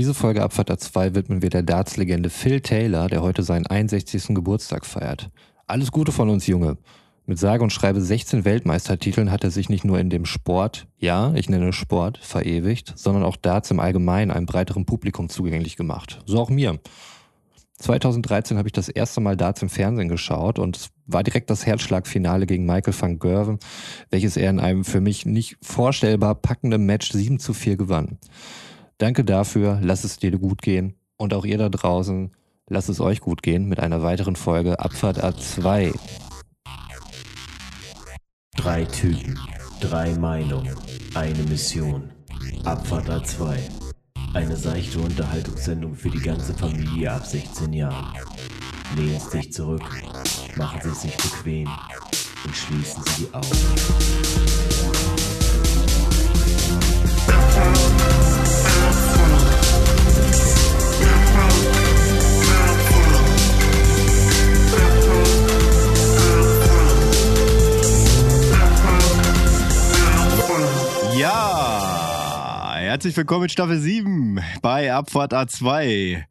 Diese Folge Abfahrt A2 widmen wir der Darts-Legende Phil Taylor, der heute seinen 61. Geburtstag feiert. Alles Gute von uns, Junge. Mit sage und schreibe 16 Weltmeistertiteln hat er sich nicht nur in dem Sport, ja, ich nenne Sport, verewigt, sondern auch Darts im Allgemeinen einem breiteren Publikum zugänglich gemacht. So auch mir. 2013 habe ich das erste Mal Darts im Fernsehen geschaut und es war direkt das Herzschlagfinale gegen Michael van Gerven, welches er in einem für mich nicht vorstellbar packenden Match 7 zu 4 gewann. Danke dafür, lasst es dir gut gehen und auch ihr da draußen, lasst es euch gut gehen mit einer weiteren Folge Abfahrt A2. Drei Typen, drei Meinungen, eine Mission. Abfahrt A2. Eine seichte Unterhaltungssendung für die ganze Familie ab 16 Jahren. Lehnen Sie sich zurück, machen Sie es sich bequem und schließen Sie die Augen. Ja, herzlich willkommen in Staffel 7 bei Abfahrt A2.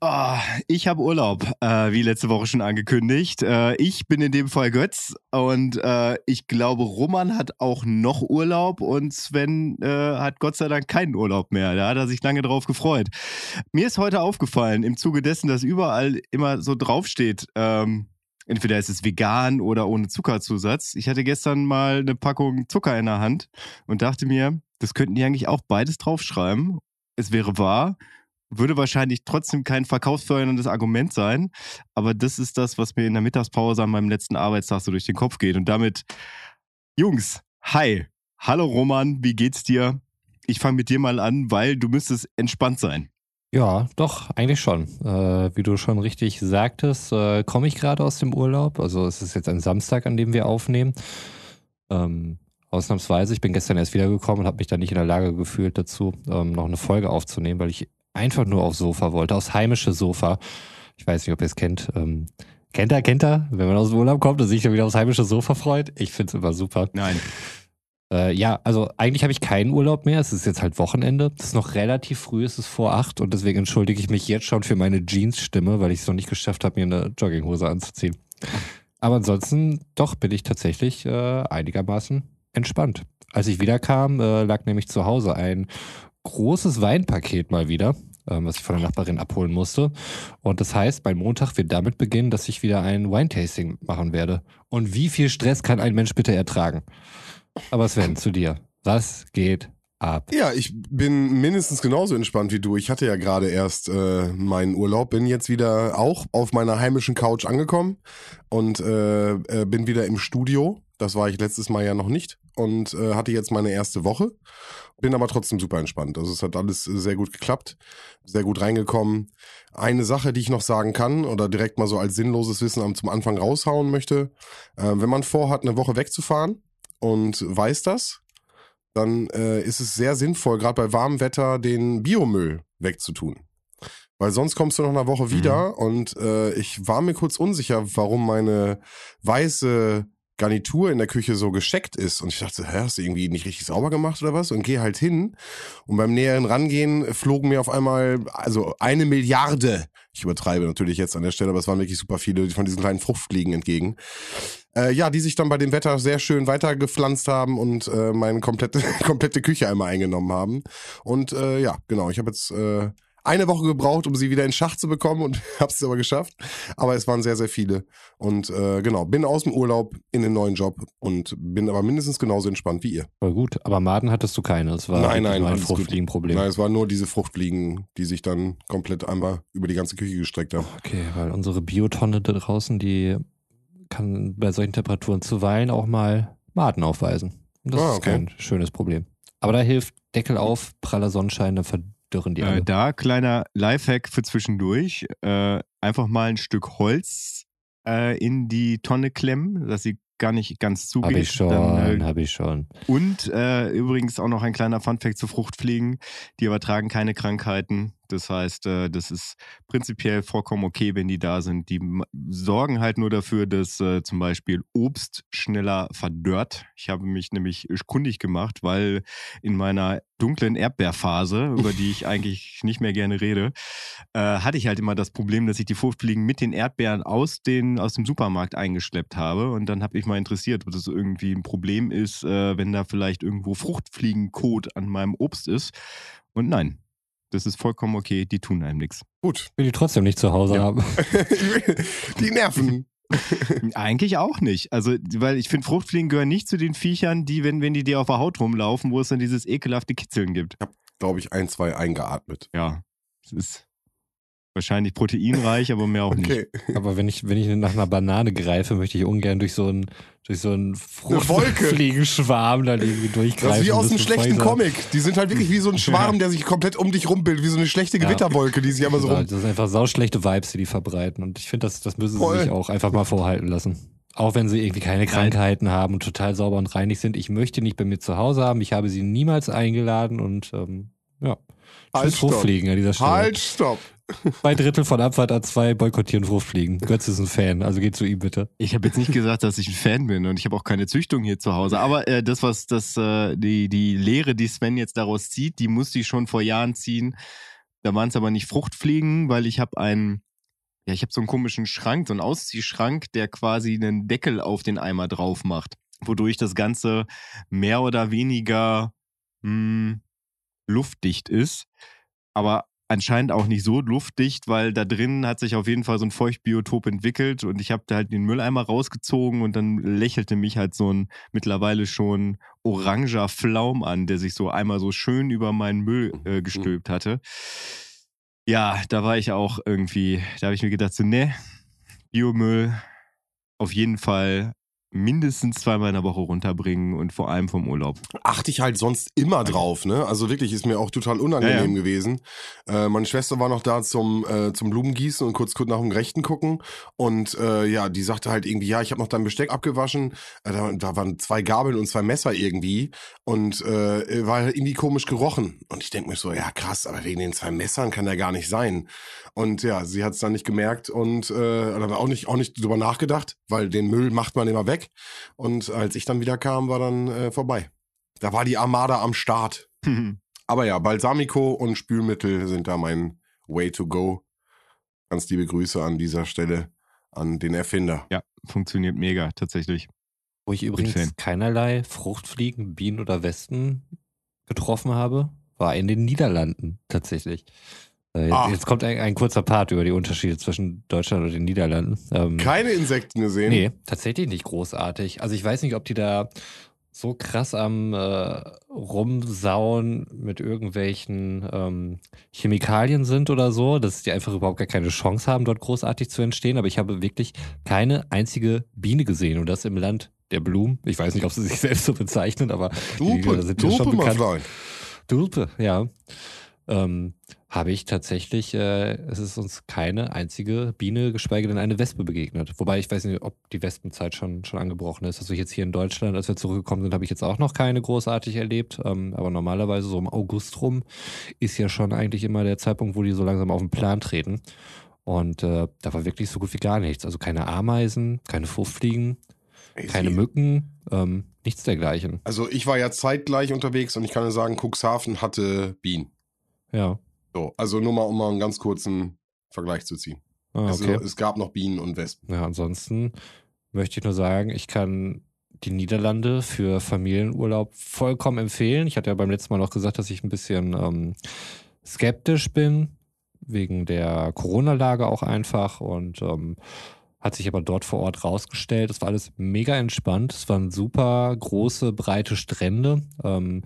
Ah, ich habe Urlaub, äh, wie letzte Woche schon angekündigt. Äh, ich bin in dem Fall Götz und äh, ich glaube, Roman hat auch noch Urlaub und Sven äh, hat Gott sei Dank keinen Urlaub mehr. Da hat er sich lange drauf gefreut. Mir ist heute aufgefallen, im Zuge dessen, dass überall immer so draufsteht, ähm, entweder ist es vegan oder ohne Zuckerzusatz. Ich hatte gestern mal eine Packung Zucker in der Hand und dachte mir, das könnten die eigentlich auch beides draufschreiben. Es wäre wahr, würde wahrscheinlich trotzdem kein verkaufsförderndes Argument sein, aber das ist das, was mir in der Mittagspause an meinem letzten Arbeitstag so durch den Kopf geht. Und damit, Jungs, hi, hallo Roman, wie geht's dir? Ich fange mit dir mal an, weil du müsstest entspannt sein. Ja, doch, eigentlich schon. Äh, wie du schon richtig sagtest, äh, komme ich gerade aus dem Urlaub. Also es ist jetzt ein Samstag, an dem wir aufnehmen. Ähm, ausnahmsweise, ich bin gestern erst wiedergekommen und habe mich dann nicht in der Lage gefühlt dazu, ähm, noch eine Folge aufzunehmen, weil ich einfach nur aufs Sofa wollte, aufs heimische Sofa. Ich weiß nicht, ob ihr es kennt. Ähm, kennt er, kennt er? Wenn man aus dem Urlaub kommt und sich dann wieder aufs heimische Sofa freut. Ich finde es immer super. Nein. Äh, ja, also eigentlich habe ich keinen Urlaub mehr. Es ist jetzt halt Wochenende. Es ist noch relativ früh, es ist vor acht und deswegen entschuldige ich mich jetzt schon für meine Jeans-Stimme, weil ich es noch nicht geschafft habe, mir eine Jogginghose anzuziehen. Aber ansonsten, doch, bin ich tatsächlich äh, einigermaßen entspannt. Als ich wiederkam, äh, lag nämlich zu Hause ein großes Weinpaket mal wieder, ähm, was ich von der Nachbarin abholen musste. Und das heißt, mein Montag wird damit beginnen, dass ich wieder ein Wine-Tasting machen werde. Und wie viel Stress kann ein Mensch bitte ertragen? Aber Sven, zu dir. Was geht ab? Ja, ich bin mindestens genauso entspannt wie du. Ich hatte ja gerade erst äh, meinen Urlaub, bin jetzt wieder auch auf meiner heimischen Couch angekommen und äh, äh, bin wieder im Studio. Das war ich letztes Mal ja noch nicht und äh, hatte jetzt meine erste Woche. Bin aber trotzdem super entspannt. Also es hat alles sehr gut geklappt, sehr gut reingekommen. Eine Sache, die ich noch sagen kann oder direkt mal so als sinnloses Wissen zum Anfang raushauen möchte, äh, wenn man vorhat, eine Woche wegzufahren und weiß das, dann äh, ist es sehr sinnvoll, gerade bei warmem Wetter, den Biomüll wegzutun. Weil sonst kommst du nach einer Woche wieder und äh, ich war mir kurz unsicher, warum meine weiße Garnitur in der Küche so gescheckt ist. Und ich dachte, hä, hast du irgendwie nicht richtig sauber gemacht oder was? Und gehe halt hin. Und beim näheren Rangehen flogen mir auf einmal, also eine Milliarde, ich übertreibe natürlich jetzt an der Stelle, aber es waren wirklich super viele von diesen kleinen Fruchtfliegen entgegen. Äh, ja, die sich dann bei dem Wetter sehr schön weitergepflanzt haben und äh, meine komplette, komplette Küche einmal eingenommen haben. Und äh, ja, genau, ich habe jetzt äh, eine Woche gebraucht, um sie wieder in Schach zu bekommen und habe es aber geschafft. Aber es waren sehr, sehr viele. Und äh, genau, bin aus dem Urlaub in den neuen Job und bin aber mindestens genauso entspannt wie ihr. Voll gut. Aber Maden hattest du keine. Es war Nein, nein, nur ein. Fruchtfliegenproblem. Nein, es waren nur diese Fruchtfliegen, die sich dann komplett einmal über die ganze Küche gestreckt haben. Okay, weil unsere Biotonne da draußen, die kann bei solchen Temperaturen zuweilen auch mal Maden aufweisen. Und das Ah, ist okay. kein schönes Problem. Aber da hilft Deckel auf, praller Sonnenschein, dann verdürren die Äh, alle. da kleiner Lifehack für zwischendurch. Äh, einfach mal ein Stück Holz äh, in die Tonne klemmen, dass sie gar nicht ganz zugeht. Hab ich schon, äh, hab ich schon. und äh, übrigens auch noch ein kleiner Funfact zu Fruchtfliegen. Die übertragen keine Krankheiten. Das heißt, äh, das ist prinzipiell vollkommen okay, wenn die da sind. Die sorgen halt nur dafür, dass äh, zum Beispiel Obst schneller verdörrt. Ich habe mich nämlich kundig gemacht, weil in meiner dunklen Erdbeerphase, über die ich eigentlich nicht mehr gerne rede, äh, hatte ich halt immer das Problem, dass ich die Fruchtfliegen mit den Erdbeeren aus, den, aus dem Supermarkt eingeschleppt habe. Und dann habe ich mal interessiert, ob das irgendwie ein Problem ist, äh, wenn da vielleicht irgendwo Fruchtfliegenkot an meinem Obst ist. Und nein, das ist vollkommen okay, die tun einem nichts. Gut. Will die trotzdem nicht zu Hause Ja. haben. die Nerven. Eigentlich auch nicht. Also, weil ich finde, Fruchtfliegen gehören nicht zu den Viechern, die, wenn, wenn die dir auf der Haut rumlaufen, wo es dann dieses ekelhafte Kitzeln gibt. Glaube ich, ein, zwei eingeatmet. Ja, es ist wahrscheinlich proteinreich, aber mehr auch nicht. Okay. Aber wenn ich, wenn ich nach einer Banane greife, möchte ich ungern durch so einen, durch so einen. Fruchtfliegenschwarm dann irgendwie durchgreifen. Das ist wie aus einem schlechten da- Comic. Die sind halt wirklich wie so ein Schwarm, der sich komplett um dich rumbildet, wie so eine schlechte. Gewitterwolke, die sich immer so Ja, rum. das sind einfach sauschlechte Vibes, die die verbreiten. Und ich finde, das, das müssen sie Voll. sich auch einfach mal vorhalten lassen. Auch wenn sie irgendwie keine Krankheiten haben und total sauber und reinig sind. Ich möchte nicht bei mir zu Hause haben. Ich habe sie niemals eingeladen und ähm, ja. Halt, Tschüss stopp. Fruchtfliegen an dieser Stelle. Halt, stopp. Zwei Drittel von Abfahrt A2 boykottieren Fruchtfliegen. Götz ist ein Fan, also geht zu ihm bitte. Ich habe jetzt nicht gesagt, dass ich ein Fan bin und ich habe auch keine Züchtung hier zu Hause. Aber äh, das, was das, äh, die, die Lehre, die Sven jetzt daraus zieht, die musste ich schon vor Jahren ziehen. Da waren es aber nicht Fruchtfliegen, weil ich habe einen, ja, ich habe so einen komischen Schrank, so einen Ausziehschrank, der quasi einen Deckel auf den Eimer drauf macht, wodurch das Ganze mehr oder weniger mh, luftdicht ist. Aber anscheinend auch nicht so luftdicht, weil da drin hat sich auf jeden Fall so ein Feuchtbiotop entwickelt und ich habe da halt den Mülleimer rausgezogen und dann lächelte mich halt so ein mittlerweile schon oranger Flaum an, der sich so einmal so schön über meinen Müll äh, gestülpt hatte. Ja, da war ich auch irgendwie, da habe ich mir gedacht, so, ne, Biomüll auf jeden Fall mindestens zweimal in der Woche runterbringen und vor allem vom Urlaub. achte ich halt sonst immer drauf, ne? Also wirklich ist mir auch total unangenehm Ja, ja. gewesen. Äh, meine Schwester war noch da zum äh, zum Blumengießen und kurz kurz nach dem Rechten gucken und äh, ja, die sagte halt irgendwie, ja, ich habe noch dein Besteck abgewaschen. Äh, da, da waren zwei Gabeln und zwei Messer irgendwie und äh, war halt irgendwie komisch gerochen. Und ich denke mir so, ja krass, aber wegen den zwei Messern kann der gar nicht sein. Und ja, sie hat es dann nicht gemerkt und äh, auch nicht auch nicht drüber nachgedacht, weil den Müll macht man immer weg. Und als ich dann wieder kam, war dann äh, vorbei. Da war die Armada am Start. Aber ja, Balsamico und Spülmittel sind da mein Way to go. Ganz liebe Grüße an dieser Stelle an den Erfinder. ja, funktioniert mega, tatsächlich. Wo ich übrigens Fan. keinerlei Fruchtfliegen, Bienen oder Wespen getroffen habe, war in den Niederlanden tatsächlich. Äh, Jetzt, Ah. jetzt kommt ein, ein kurzer Part über die Unterschiede zwischen Deutschland und den Niederlanden. Ähm, Keine Insekten gesehen. Nee, tatsächlich nicht großartig. Also ich weiß nicht, ob die da so krass am äh, Rumsauen mit irgendwelchen ähm, Chemikalien sind oder so, dass die einfach überhaupt gar keine Chance haben, dort großartig zu entstehen. Aber ich habe wirklich keine einzige Biene gesehen und das im Land der Blumen. Ich weiß nicht, ob sie sich selbst so bezeichnen, aber die Dupe, sind ja schon Dupe, mein bekannt. Tulpe, ja. Ähm, habe ich tatsächlich, äh, es ist uns keine einzige Biene, geschweige denn eine Wespe begegnet. Wobei ich weiß nicht, ob die Wespenzeit schon, schon angebrochen ist. Also jetzt hier in Deutschland, als wir zurückgekommen sind, habe ich jetzt auch noch keine großartig erlebt. Ähm, aber normalerweise so im August rum ist ja schon eigentlich immer der Zeitpunkt, wo die so langsam auf den Plan treten. Und äh, da war wirklich so gut wie gar nichts. Also keine Ameisen, keine Fruchtfliegen, keine Mücken, ähm, nichts dergleichen. Also ich war ja zeitgleich unterwegs und ich kann dir sagen, Cuxhaven hatte Bienen. Ja. So, also nur mal, um mal einen ganz kurzen Vergleich zu ziehen. Ah, Also okay. es gab noch Bienen und Wespen. Ja, ansonsten möchte ich nur sagen, ich kann die Niederlande für Familienurlaub vollkommen empfehlen. Ich hatte ja beim letzten Mal noch gesagt, dass ich ein bisschen ähm, skeptisch bin, wegen der Corona-Lage auch einfach und ähm, hat sich aber dort vor Ort rausgestellt. Es war alles mega entspannt. Es waren super große, breite Strände, ähm,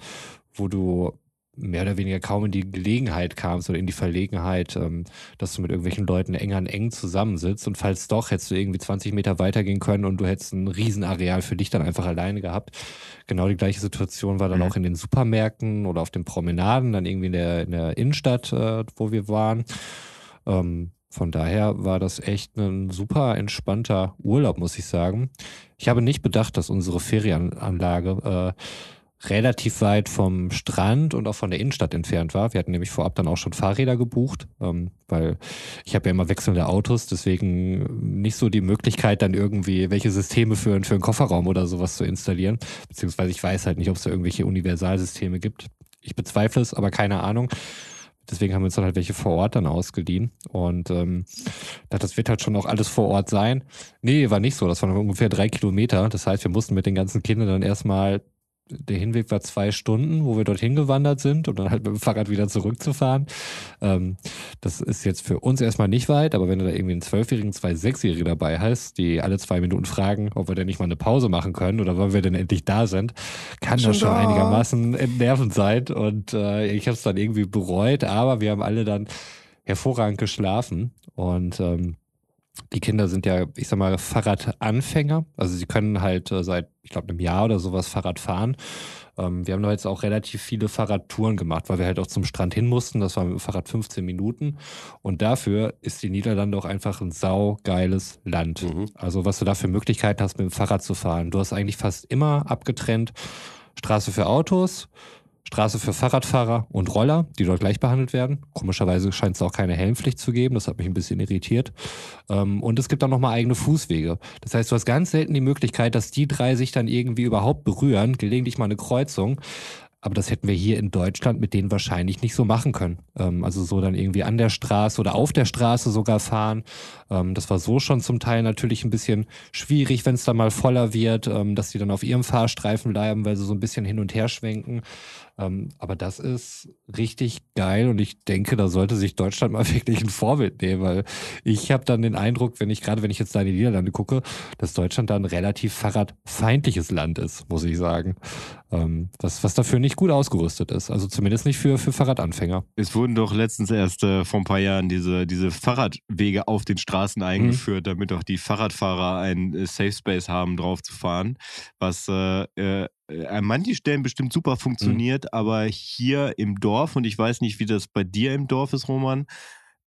wo du mehr oder weniger kaum in die Gelegenheit kamst oder in die Verlegenheit, ähm, dass du mit irgendwelchen Leuten eng an eng zusammensitzt. Und falls doch, hättest du irgendwie 20 Meter weitergehen können und du hättest ein Riesenareal für dich dann einfach alleine gehabt. Genau die gleiche Situation war dann Mhm. auch in den Supermärkten oder auf den Promenaden, dann irgendwie in der, in der Innenstadt, äh, wo wir waren. Ähm, von daher war das echt ein super entspannter Urlaub, muss ich sagen. Ich habe nicht bedacht, dass unsere Ferienanlage äh, relativ weit vom Strand und auch von der Innenstadt entfernt war. Wir hatten nämlich vorab dann auch schon Fahrräder gebucht, ähm, weil ich habe ja immer wechselnde Autos, deswegen nicht so die Möglichkeit, dann irgendwie welche Systeme für, für einen Kofferraum oder sowas zu installieren. Beziehungsweise ich weiß halt nicht, ob es da irgendwelche Universalsysteme gibt. Ich bezweifle es, aber keine Ahnung. Deswegen haben wir uns dann halt welche vor Ort dann ausgeliehen. Und ähm, das wird halt schon auch alles vor Ort sein. Nee, war nicht so. Das waren ungefähr drei Kilometer. Das heißt, wir mussten mit den ganzen Kindern dann erstmal der Hinweg war zwei Stunden, wo wir dorthin gewandert sind, um dann halt mit dem Fahrrad wieder zurückzufahren. Ähm, das ist jetzt für uns erstmal nicht weit, aber wenn du da irgendwie einen Zwölfjährigen, zwei Sechsjährige dabei hast, die alle zwei Minuten fragen, ob wir denn nicht mal eine Pause machen können oder wann wir denn endlich da sind, kann schon das schon da. einigermaßen entnervend sein. Und äh, ich habe es dann irgendwie bereut, aber wir haben alle dann hervorragend geschlafen und ähm, die Kinder sind ja, ich sag mal, Fahrradanfänger. Also sie können halt äh, seit, ich glaube, einem Jahr oder sowas Fahrrad fahren. Ähm, wir haben da jetzt auch relativ viele Fahrradtouren gemacht, weil wir halt auch zum Strand hin mussten. Das war mit dem Fahrrad 15 Minuten. Und dafür ist die Niederlande auch einfach ein saugeiles Land. Mhm. Also was du da für Möglichkeiten hast, mit dem Fahrrad zu fahren. Du hast eigentlich fast immer abgetrennt Straße für Autos, Straße für Fahrradfahrer und Roller, die dort gleich behandelt werden. Komischerweise scheint es auch keine Helmpflicht zu geben. Das hat mich ein bisschen irritiert. Ähm, und es gibt auch nochmal eigene Fußwege. Das heißt, du hast ganz selten die Möglichkeit, dass die drei sich dann irgendwie überhaupt berühren, gelegentlich mal eine Kreuzung. Aber das hätten wir hier in Deutschland mit denen wahrscheinlich nicht so machen können. Ähm, also so dann irgendwie an der Straße oder auf der Straße sogar fahren. Ähm, das war so schon zum Teil natürlich ein bisschen schwierig, wenn es dann mal voller wird, dass die dann auf ihrem Fahrstreifen bleiben, weil sie so ein bisschen hin und her schwenken. Ähm, aber das ist richtig geil und ich denke, da sollte sich Deutschland mal wirklich ein Vorbild nehmen, weil ich habe dann den Eindruck, wenn ich gerade, wenn ich jetzt da in die Niederlande gucke, dass Deutschland da ein relativ fahrradfeindliches Land ist, muss ich sagen. Ähm, was, was dafür nicht gut ausgerüstet ist. Also zumindest nicht für, für Fahrradanfänger. Es wurden doch letztens erst äh, vor ein paar Jahren diese, diese Fahrradwege auf den Straßen eingeführt, mhm. damit auch die Fahrradfahrer einen äh, Safe Space haben, drauf zu fahren, was äh, äh äh, an manchen Stellen bestimmt super funktioniert, mhm. aber hier im Dorf, und ich weiß nicht, wie das bei dir im Dorf ist, Roman,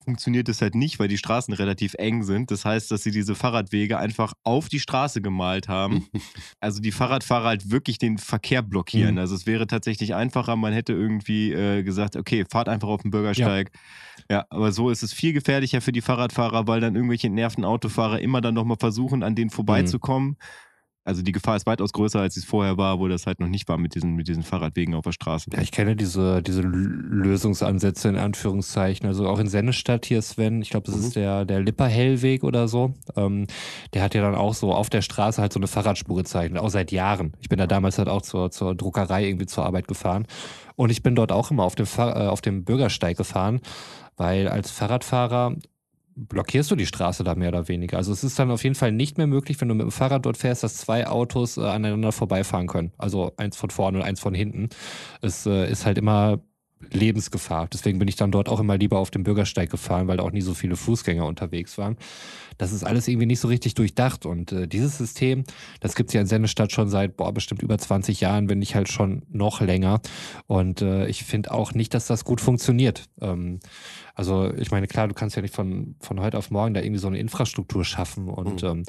funktioniert es halt nicht, weil die Straßen relativ eng sind. Das heißt, dass sie diese Fahrradwege einfach auf die Straße gemalt haben. also die Fahrradfahrer halt wirklich den Verkehr blockieren. Mhm. Also es wäre tatsächlich einfacher, man hätte irgendwie äh, gesagt, okay, fahrt einfach auf den Bürgersteig. Ja. ja. aber so ist es viel gefährlicher für die Fahrradfahrer, weil dann irgendwelche nerven Autofahrer immer dann nochmal versuchen, an denen vorbeizukommen. Mhm also die Gefahr ist weitaus größer, als es vorher war, wo das halt noch nicht war mit diesen, mit diesen Fahrradwegen auf der Straße. Ja, ich kenne diese, diese Lösungsansätze in Anführungszeichen. Also auch in Sennestadt hier, Sven, ich glaube, das mhm. ist der, der Lipperhellweg oder so. Ähm, der hat ja dann auch so auf der Straße halt so eine Fahrradspur gezeichnet, auch seit Jahren. Ich bin da damals halt auch zur, zur Druckerei irgendwie zur Arbeit gefahren. Und ich bin dort auch immer auf dem, Fahr äh, auf dem Bürgersteig gefahren, weil als Fahrradfahrer blockierst du die Straße da mehr oder weniger. Also es ist dann auf jeden Fall nicht mehr möglich, wenn du mit dem Fahrrad dort fährst, dass zwei Autos äh, aneinander vorbeifahren können. Also eins von vorne und eins von hinten. Es äh, ist halt immer Lebensgefahr. Deswegen bin ich dann dort auch immer lieber auf dem Bürgersteig gefahren, weil da auch nie so viele Fußgänger unterwegs waren. Das ist alles irgendwie nicht so richtig durchdacht. Und äh, dieses System, das gibt's ja in Sennestadt schon seit, boah, bestimmt über 20 Jahren, wenn nicht halt schon noch länger. Und äh, ich finde auch nicht, dass das gut funktioniert. Ähm, also ich meine, klar, du kannst ja nicht von, von heute auf morgen da irgendwie so eine Infrastruktur schaffen und mhm. ähm,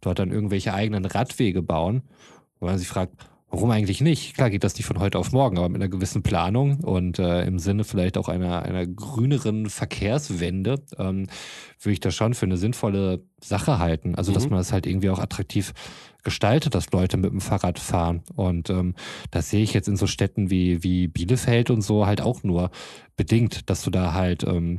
dort dann irgendwelche eigenen Radwege bauen, wo man sich fragt, Warum eigentlich nicht? Klar geht das nicht von heute auf morgen, aber mit einer gewissen Planung und äh, im Sinne vielleicht auch einer, einer grüneren Verkehrswende ähm, würde ich das schon für eine sinnvolle Sache halten. Also, mhm. dass man das halt irgendwie auch attraktiv gestaltet, dass Leute mit dem Fahrrad fahren. Und ähm, das sehe ich jetzt in so Städten wie, wie Bielefeld und so halt auch nur bedingt, dass du da halt ähm,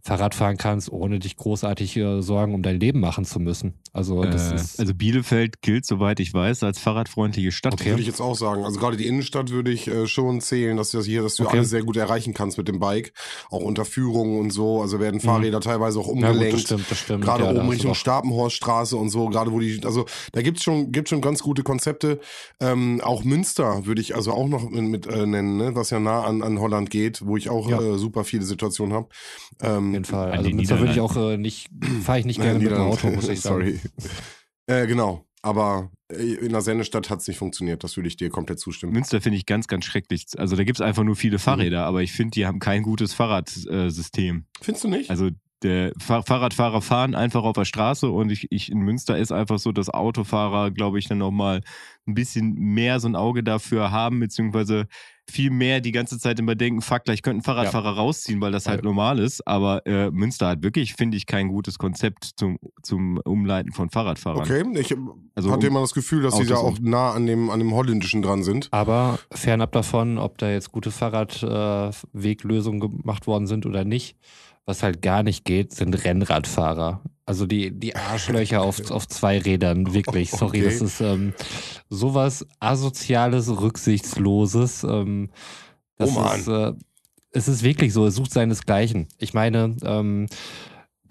Fahrrad fahren kannst, ohne dich großartig äh, Sorgen um dein Leben machen zu müssen. Also, das äh, ist also Bielefeld gilt, soweit ich weiß, als fahrradfreundliche Stadt. Okay. Würde ich jetzt auch sagen. Also gerade die Innenstadt würde ich äh, schon zählen, dass du das hier, dass du okay. alles sehr gut erreichen kannst mit dem Bike, auch unter Führungen und so. Also werden mhm. Fahrräder mhm. teilweise auch umgelenkt. Ja, gut, das stimmt, das stimmt. Gerade ja, oben Richtung Stapenhorststraße und so, gerade wo die, also da gibt's schon, gibt schon ganz gute Konzepte. Ähm, auch Münster würde ich also auch noch mit, mit äh, nennen, ne? was ja nah an, an Holland geht, wo ich auch ja. äh, super viele Situationen habe. Ähm, Auf jeden Fall. Also Münster würde ich auch äh, nicht, fahre ich nicht gerne mit dem Auto, muss ich sagen. Sorry. äh, genau. Aber äh, in der Sendestadt hat es nicht funktioniert. Das würde ich dir komplett zustimmen. Münster finde ich ganz, ganz schrecklich. Also da gibt es einfach nur viele Fahrräder, mhm. aber ich finde, die haben kein gutes Fahrradsystem. Findest du nicht? Also der Fahr Fahrradfahrer fahren einfach auf der Straße und ich, ich in Münster ist einfach so, dass Autofahrer, glaube ich, dann nochmal ein bisschen mehr so ein Auge dafür haben, beziehungsweise viel mehr die ganze Zeit immer denken, fuck, gleich könnte ein Fahrradfahrer ja. rausziehen, weil das halt ja. normal ist. Aber äh, Münster hat wirklich, finde ich, kein gutes Konzept zum, zum Umleiten von Fahrradfahrern. Okay, ich also, hatte immer das Gefühl, dass sie da auch nah an dem, an dem Holländischen dran sind. Aber fernab davon, ob da jetzt gute Fahrradweglösungen äh, gemacht worden sind oder nicht, was halt gar nicht geht, sind Rennradfahrer. Also die, die Arschlöcher auf, auf zwei Rädern, wirklich. Sorry, okay. das ist ähm, sowas asoziales, rücksichtsloses. Ähm, das oh. Ist, äh, es ist wirklich so, es sucht seinesgleichen. Ich meine, ähm,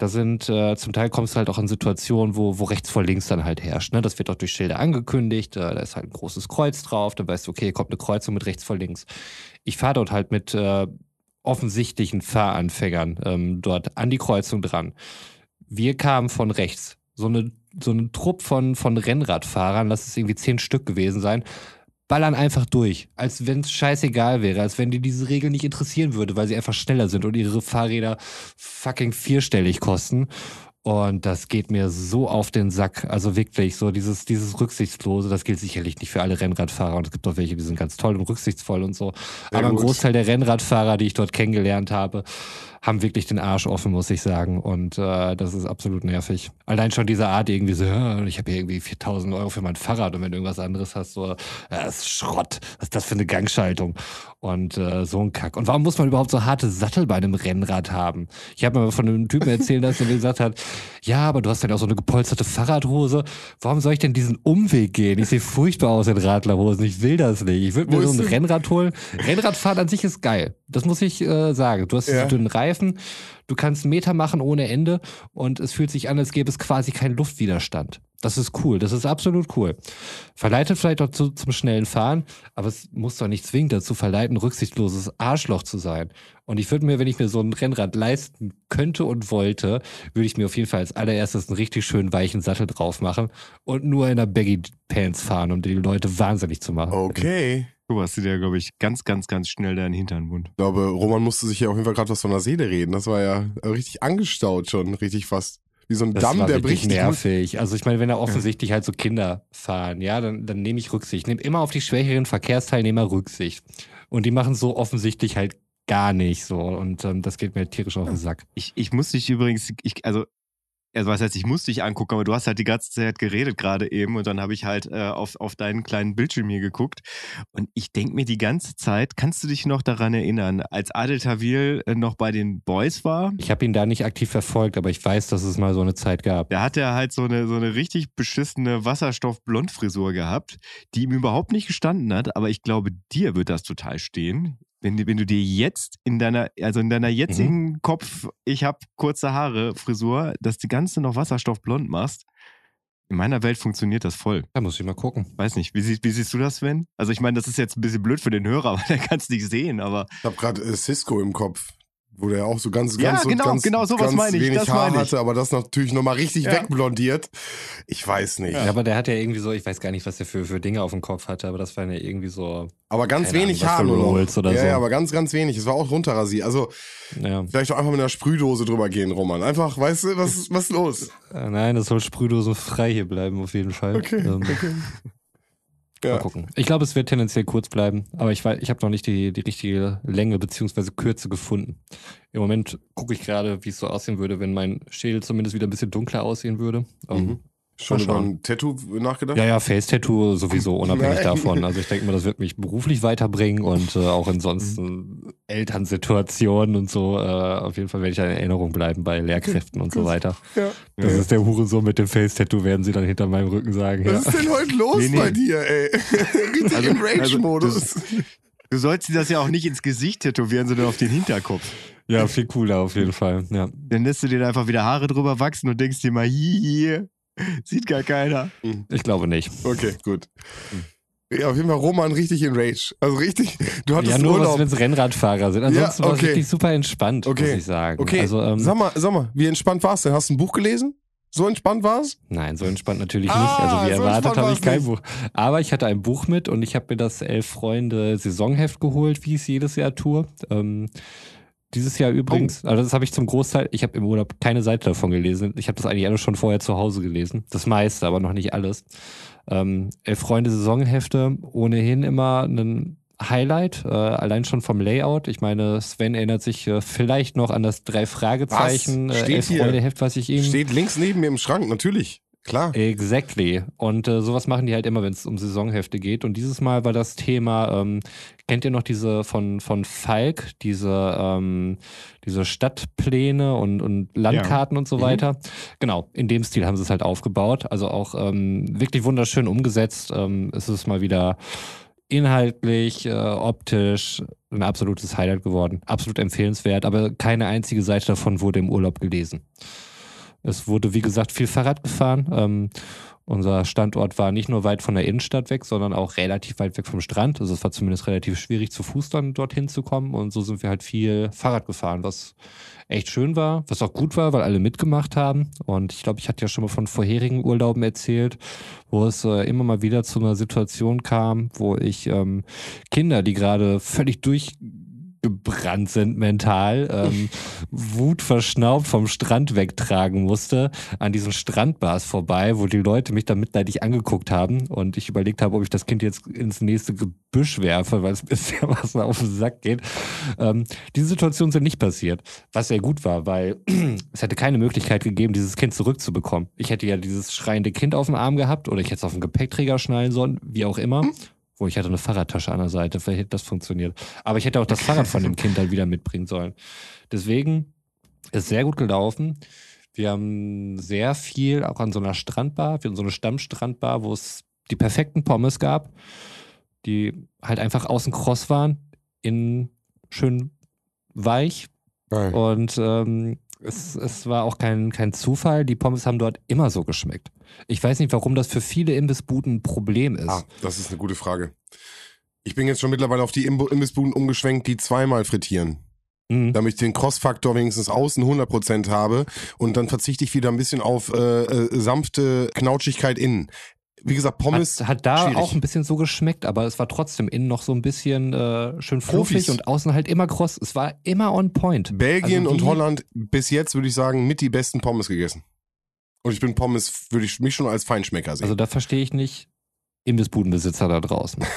da sind, äh, zum Teil kommst du halt auch in Situationen, wo, wo rechts vor links dann halt herrscht. Ne? Das wird auch durch Schilder angekündigt, äh, da ist halt ein großes Kreuz drauf, dann weißt du, okay, kommt eine Kreuzung mit rechts vor links. Ich fahre dort halt mit äh, offensichtlichen Fahranfängern ähm, dort an die Kreuzung dran. Wir kamen von rechts. So eine, so eine Trupp von, von Rennradfahrern, lass es irgendwie zehn Stück gewesen sein, ballern einfach durch, als wenn es scheißegal wäre, als wenn die diese Regel nicht interessieren würde, weil sie einfach schneller sind und ihre Fahrräder fucking vierstellig kosten. Und das geht mir so auf den Sack. Also wirklich, so dieses, dieses Rücksichtslose, das gilt sicherlich nicht für alle Rennradfahrer. Und es gibt auch welche, die sind ganz toll und rücksichtsvoll und so. Sehr Aber ein Großteil der Rennradfahrer, die ich dort kennengelernt habe, haben wirklich den Arsch offen, muss ich sagen. Und äh, das ist absolut nervig. Allein schon diese Art irgendwie so, ja, ich habe hier irgendwie 4000 Euro für mein Fahrrad und wenn du irgendwas anderes hast, so, das ist Schrott. Was ist das für eine Gangschaltung? Und äh, so ein Kack. Und warum muss man überhaupt so harte Sattel bei einem Rennrad haben? Ich habe mir von einem Typen erzählt, dass er mir gesagt hat, ja, aber du hast dann auch so eine gepolsterte Fahrradhose. Warum soll ich denn diesen Umweg gehen? Ich sehe furchtbar aus in Radlerhosen. Ich will das nicht. Ich würde mir so ein Rennrad holen. Rennradfahren an sich ist geil. Das muss ich äh, sagen. Du hast ja. dünnen Reifen, du kannst Meter machen ohne Ende und es fühlt sich an, als gäbe es quasi keinen Luftwiderstand. Das ist cool, das ist absolut cool. Verleitet vielleicht auch zu, zum schnellen Fahren, aber es muss doch nicht zwingend dazu verleiten, rücksichtsloses Arschloch zu sein. Und ich würde mir, wenn ich mir so ein Rennrad leisten könnte und wollte, würde ich mir auf jeden Fall als allererstes einen richtig schönen weichen Sattel drauf machen und nur in der Baggy Pants fahren, um die Leute wahnsinnig zu machen. Okay. Du hast dir, glaube ich, ganz, ganz, ganz schnell deinen Hintern wund. Ich glaube, Roman musste sich ja auf jeden Fall gerade was von der Seele reden. Das war ja richtig angestaut schon, richtig fast. Wie so ein das Damm, der bricht. nervig. Also ich meine, wenn da offensichtlich halt so Kinder fahren, ja, dann, dann nehme ich Rücksicht. Nehme immer auf die schwächeren Verkehrsteilnehmer Rücksicht. Und die machen so offensichtlich halt gar nicht so. Und ähm, das geht mir tierisch auf den Sack. Ich, ich muss dich übrigens, ich, also also was heißt, ich musste dich angucken, aber du hast halt die ganze Zeit geredet gerade eben und dann habe ich halt äh, auf, auf deinen kleinen Bildschirm hier geguckt und ich denke mir die ganze Zeit, kannst du dich noch daran erinnern, als Adel Tawil äh, noch bei den Boys war? Ich habe ihn da nicht aktiv verfolgt, aber ich weiß, dass es mal so eine Zeit gab. Da hat er halt so eine, so eine richtig beschissene Wasserstoff-Blondfrisur gehabt, die ihm überhaupt nicht gestanden hat, aber ich glaube, dir wird das total stehen wenn, wenn du dir jetzt in deiner, also in deiner jetzigen mhm. Kopf, ich habe kurze Haare, Frisur, dass die ganze noch wasserstoffblond machst, in meiner Welt funktioniert das voll. Da muss ich mal gucken. Weiß nicht, wie, wie siehst du das, Sven? Also ich meine, das ist jetzt ein bisschen blöd für den Hörer, weil der kann es nicht sehen, aber... Ich habe gerade äh, Cisco im Kopf wo der auch so ganz, ganz, ja, genau, ganz, genau sowas ganz meine ich, wenig das Haar hatte, aber das natürlich nochmal richtig ja. wegblondiert. Ich weiß nicht. Ja, aber der hat ja irgendwie so, ich weiß gar nicht, was der für, für Dinge auf dem Kopf hatte, aber das war ja irgendwie so. Aber ganz wenig Haar nur noch. Oder ja, so. ja, aber ganz, ganz wenig. Es war auch runterrasiert. Also ja. vielleicht auch einfach mit einer Sprühdose drüber gehen, Roman. Einfach, weißt du, was, was ist los? Äh, nein, es soll Sprühdose frei hier bleiben, auf jeden Fall. Okay, ähm, okay. Ja. Mal gucken. Ich glaube, es wird tendenziell kurz bleiben, aber ich, ich habe noch nicht die, die richtige Länge bzw. Kürze gefunden. Im Moment gucke ich gerade, wie es so aussehen würde, wenn mein Schädel zumindest wieder ein bisschen dunkler aussehen würde. Mhm. Schon über ein Tattoo nachgedacht? Ja, ja, Face-Tattoo sowieso, unabhängig Nein. davon. Also ich denke mal, das wird mich beruflich weiterbringen und äh, auch in sonst mhm. Elternsituationen und so. Äh, auf jeden Fall werde ich in Erinnerung bleiben bei Lehrkräften und so weiter. Ja. Das ja. ist der Hurensohn mit dem Face-Tattoo, werden sie dann hinter meinem Rücken sagen. Was ja. ist denn heute los nee, nee. bei dir, ey? Richtig also, im Rage-Modus. Also, du sollst dir das ja auch nicht ins Gesicht tätowieren, sondern auf den Hinterkopf. Ja, viel cooler auf jeden Fall. Ja. Dann lässt du dir einfach wieder Haare drüber wachsen und denkst dir mal, hihi, Sieht gar keiner. Hm. Ich glaube nicht. Okay, gut. Ja, auf jeden Fall Roman richtig in Rage. Also richtig, du hattest Ja, nur wenn es Rennradfahrer sind. Ansonsten ja, okay. war es wirklich super entspannt, okay. muss ich sagen. Okay, also, ähm, sag, mal, sag mal, wie entspannt warst du denn? Hast du ein Buch gelesen? So entspannt war es? Nein, so entspannt natürlich ah, nicht. Also wie so erwartet habe ich kein nicht. Buch. Aber ich hatte ein Buch mit und ich habe mir das Elf Freunde Saisonheft geholt, wie ich es jedes Jahr tue. Ähm, dieses Jahr übrigens, also das habe ich zum Großteil, ich habe im Urlaub keine Seite davon gelesen. Ich habe das eigentlich alles schon vorher zu Hause gelesen. Das meiste, aber noch nicht alles. Ähm, Freunde Saisonhefte, ohnehin immer ein Highlight, äh, allein schon vom Layout. Ich meine, Sven erinnert sich äh, vielleicht noch an das drei Fragezeichen Was? äh, Steht hier. Freunde Heft, was ich ihm Steht links neben mir im Schrank, natürlich. Klar. Exactly. Und äh, sowas machen die halt immer, wenn es um Saisonhefte geht. Und dieses Mal war das Thema, ähm, kennt ihr noch diese von, von Falk, diese, ähm, diese Stadtpläne und, und Landkarten und so Mhm. weiter? Genau, in dem Stil haben sie es halt aufgebaut. Also auch ähm, wirklich wunderschön umgesetzt. Ähm, es ist mal wieder inhaltlich, äh, optisch ein absolutes Highlight geworden. Absolut empfehlenswert, aber keine einzige Seite davon wurde im Urlaub gelesen. Es wurde, wie gesagt, viel Fahrrad gefahren. Ähm, unser Standort war nicht nur weit von der Innenstadt weg, sondern auch relativ weit weg vom Strand. Also es war zumindest relativ schwierig, zu Fuß dann dorthin zu kommen. Und so sind wir halt viel Fahrrad gefahren, was echt schön war, was auch gut war, weil alle mitgemacht haben. Und ich glaube, ich hatte ja schon mal von vorherigen Urlauben erzählt, wo es äh, immer mal wieder zu einer Situation kam, wo ich ähm, Kinder, die gerade völlig durchgebrannt sind mental, ähm, Wut verschnaubt vom Strand wegtragen musste, an diesen Strandbars vorbei, wo die Leute mich dann mitleidig angeguckt haben und ich überlegt habe, ob ich das Kind jetzt ins nächste Gebüsch werfe, weil es bisher was auf den Sack geht. Ähm, diese Situationen sind nicht passiert, was sehr gut war, weil es hätte keine Möglichkeit gegeben, dieses Kind zurückzubekommen. Ich hätte ja dieses schreiende Kind auf dem Arm gehabt oder ich hätte es auf den Gepäckträger schnallen sollen, wie auch immer. Wo ich hatte eine Fahrradtasche an der Seite, vielleicht hätte das funktioniert. Aber ich hätte auch das Fahrrad von dem Kind halt wieder mitbringen sollen. Deswegen ist sehr gut gelaufen. Wir haben sehr viel auch an so einer Strandbar, wir haben so eine Stammstrandbar, wo es die perfekten Pommes gab, die halt einfach außen kross waren, innen schön weich. Geil. Und ähm, es, es war auch kein, kein Zufall. Die Pommes haben dort immer so geschmeckt. Ich weiß nicht, warum das für viele Imbissbuden ein Problem ist. Ah, das ist eine gute Frage. Ich bin jetzt schon mittlerweile auf die Imbo- Imbissbuden umgeschwenkt, die zweimal frittieren. Mhm. Damit ich den Cross-Faktor wenigstens außen 100% habe und dann verzichte ich wieder ein bisschen auf äh, äh, sanfte Knautschigkeit innen. Wie gesagt, Pommes Hat, hat da schwierig. auch ein bisschen so geschmeckt, aber es war trotzdem innen noch so ein bisschen äh, schön fluffig und außen halt immer kross. Es war immer on point. Belgien Also und Holland bis jetzt würde ich sagen mit die besten Pommes gegessen. Und ich bin Pommes, würde ich mich schon als Feinschmecker sehen. Also da verstehe ich nicht Imbissbudenbesitzer da draußen.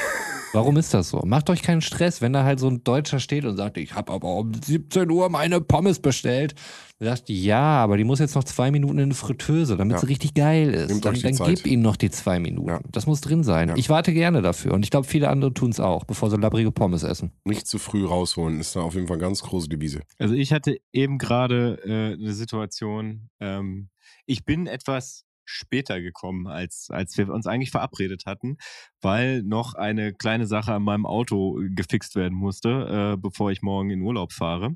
Warum ist das so? Macht euch keinen Stress, wenn da halt so ein Deutscher steht und sagt, ich habe aber um 17 Uhr meine Pommes bestellt. Du sagst, ja, aber die muss jetzt noch zwei Minuten in eine Fritteuse, damit Ja. sie richtig geil ist. Nehmt dann dann gib ihnen noch die zwei Minuten. Ja. Das muss drin sein. Ja. Ich warte gerne dafür und ich glaube, viele andere tun es auch, bevor sie labbrige Pommes essen. Nicht zu früh rausholen, ist da auf jeden Fall ganz große Devise. Also ich hatte eben gerade äh, eine Situation, ähm, ich bin etwas später gekommen, als, als wir uns eigentlich verabredet hatten, weil noch eine kleine Sache an meinem Auto gefixt werden musste, äh, bevor ich morgen in Urlaub fahre.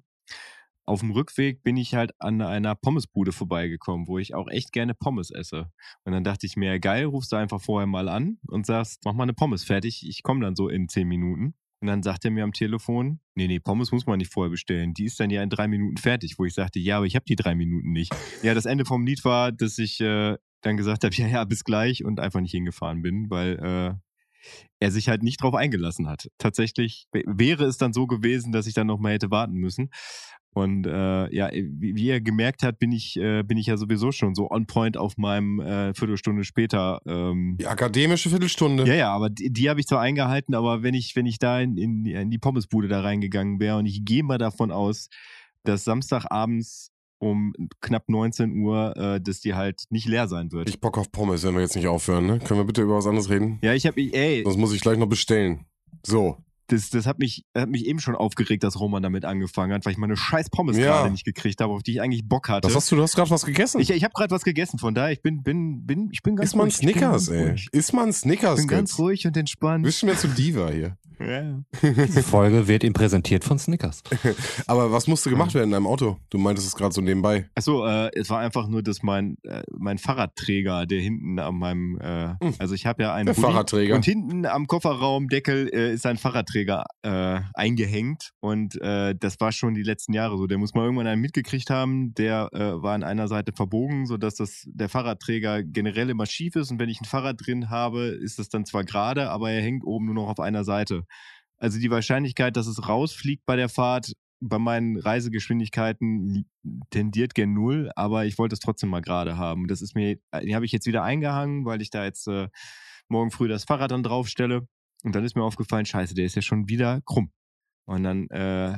Auf dem Rückweg bin ich halt an einer Pommesbude vorbeigekommen, wo ich auch echt gerne Pommes esse. Und dann dachte ich mir, geil, rufst du einfach vorher mal an und sagst, mach mal eine Pommes fertig, ich komme dann so in zehn Minuten. Und dann sagt er mir am Telefon, nee, nee, Pommes muss man nicht vorher bestellen. Die ist dann ja in drei Minuten fertig, wo ich sagte, ja, aber ich habe die drei Minuten nicht. Ja, das Ende vom Lied war, dass ich äh, dann gesagt habe, ja, ja, bis gleich und einfach nicht hingefahren bin, weil äh, er sich halt nicht drauf eingelassen hat. Tatsächlich wäre es dann so gewesen, dass ich dann noch mal hätte warten müssen. Und äh, ja, wie, wie er gemerkt hat, bin ich, äh, bin ich ja sowieso schon so on point auf meinem äh, Viertelstunde später ähm, Die akademische Viertelstunde. ja, ja, aber die, die habe ich zwar eingehalten, aber wenn ich, wenn ich da in, in, in die Pommesbude da reingegangen wäre und ich gehe mal davon aus, dass Samstagabends um knapp 19 Uhr, äh, dass die halt nicht leer sein wird. Ich Bock auf Pommes, wenn wir jetzt nicht aufhören, ne? Können wir bitte über was anderes reden? ja, ich habe, ey, Sonst muss ich gleich noch bestellen. So. Das, das hat mich, hat mich eben schon aufgeregt, dass Roman damit angefangen hat, weil ich meine scheiß Pommes Ja. gerade nicht gekriegt habe, auf die ich eigentlich Bock hatte. Was hast du? Du hast gerade was gegessen. ich ich habe gerade was gegessen, von daher ich bin, bin, bin, ich bin ganz Ist man ruhig. Ich Snickers, ey. ruhig. Ist man Ich Snickers, bin ganz ruhig und entspannt. Bist schon mehr zu Diva hier. Ja. Die Folge wird ihm präsentiert von Snickers. Aber was musste gemacht werden in deinem Auto? Du meintest es gerade so nebenbei. Achso, äh, es war einfach nur, dass mein, äh, mein Fahrradträger, der hinten an meinem, äh, Hm. also ich habe ja einen Fahrradträger. und hinten am Kofferraumdeckel äh, ist ein Fahrradträger äh, eingehängt und äh, das war schon die letzten Jahre so. Der muss mal irgendwann einen mitgekriegt haben, der äh, war an einer Seite verbogen, sodass das, der Fahrradträger generell immer schief ist und wenn ich ein Fahrrad drin habe, ist das dann zwar gerade, aber er hängt oben nur noch auf einer Seite. Also die Wahrscheinlichkeit, dass es rausfliegt bei der Fahrt, bei meinen Reisegeschwindigkeiten tendiert gen Null, aber ich wollte es trotzdem mal gerade haben. Das ist mir, die habe ich jetzt wieder eingehangen, weil ich da jetzt äh, morgen früh das Fahrrad dann draufstelle. Und dann ist mir aufgefallen, scheiße, der ist ja schon wieder krumm. Und dann äh,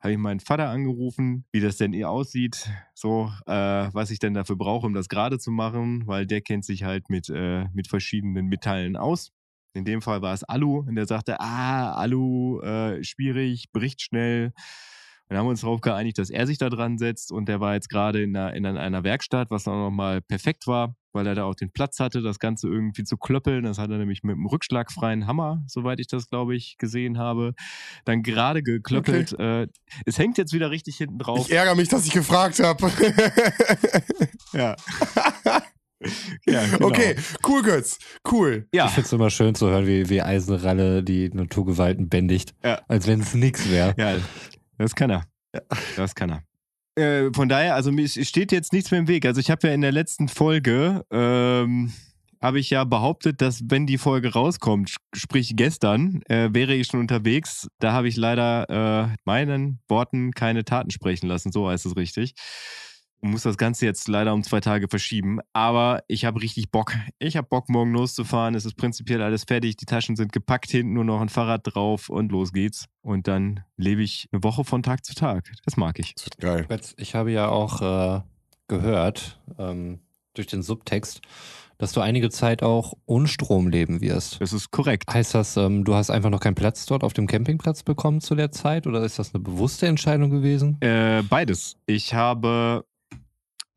habe ich meinen Vater angerufen, wie das denn ihr aussieht, so, äh, was ich denn dafür brauche, um das gerade zu machen, weil der kennt sich halt mit, äh, mit verschiedenen Metallen aus. In dem Fall war es Alu und der sagte, ah, Alu, äh, schwierig, bricht schnell. Dann haben wir uns darauf geeinigt, dass er sich da dran setzt und der war jetzt gerade in einer, in einer Werkstatt, was dann nochmal perfekt war, weil er da auch den Platz hatte, das Ganze irgendwie zu klöppeln. Das hat er nämlich mit einem rückschlagfreien Hammer, soweit ich das, glaube ich, gesehen habe, dann gerade geklöppelt. Okay. Äh, es hängt jetzt wieder richtig hinten drauf. Ich ärgere mich, dass ich gefragt habe. ja. ja, genau. Okay, cool, Götz. Cool. Ja. Ich finde es immer schön zu hören, wie, wie Eisenralle die Naturgewalten bändigt. Ja. Als wenn es nichts wäre. Ja, das kann er. Das kann er. Äh, von daher, also mir steht jetzt nichts mehr im Weg. Also ich habe ja in der letzten Folge ähm, habe ich ja behauptet, dass wenn die Folge rauskommt, sprich gestern, äh, wäre ich schon unterwegs. Da habe ich leider äh, meinen Worten keine Taten sprechen lassen. So heißt es richtig muss das Ganze jetzt leider um zwei Tage verschieben. Aber ich habe richtig Bock. Ich habe Bock, morgen loszufahren. Es ist prinzipiell alles fertig. Die Taschen sind gepackt, hinten nur noch ein Fahrrad drauf und los geht's. Und dann lebe ich eine Woche von Tag zu Tag. Das mag ich. Das geil. Ich habe ja auch äh, gehört, ähm, durch den Subtext, dass du einige Zeit auch ohne Strom leben wirst. Das ist korrekt. Heißt das, ähm, du hast einfach noch keinen Platz dort auf dem Campingplatz bekommen zu der Zeit oder ist das eine bewusste Entscheidung gewesen? Äh, beides. Ich habe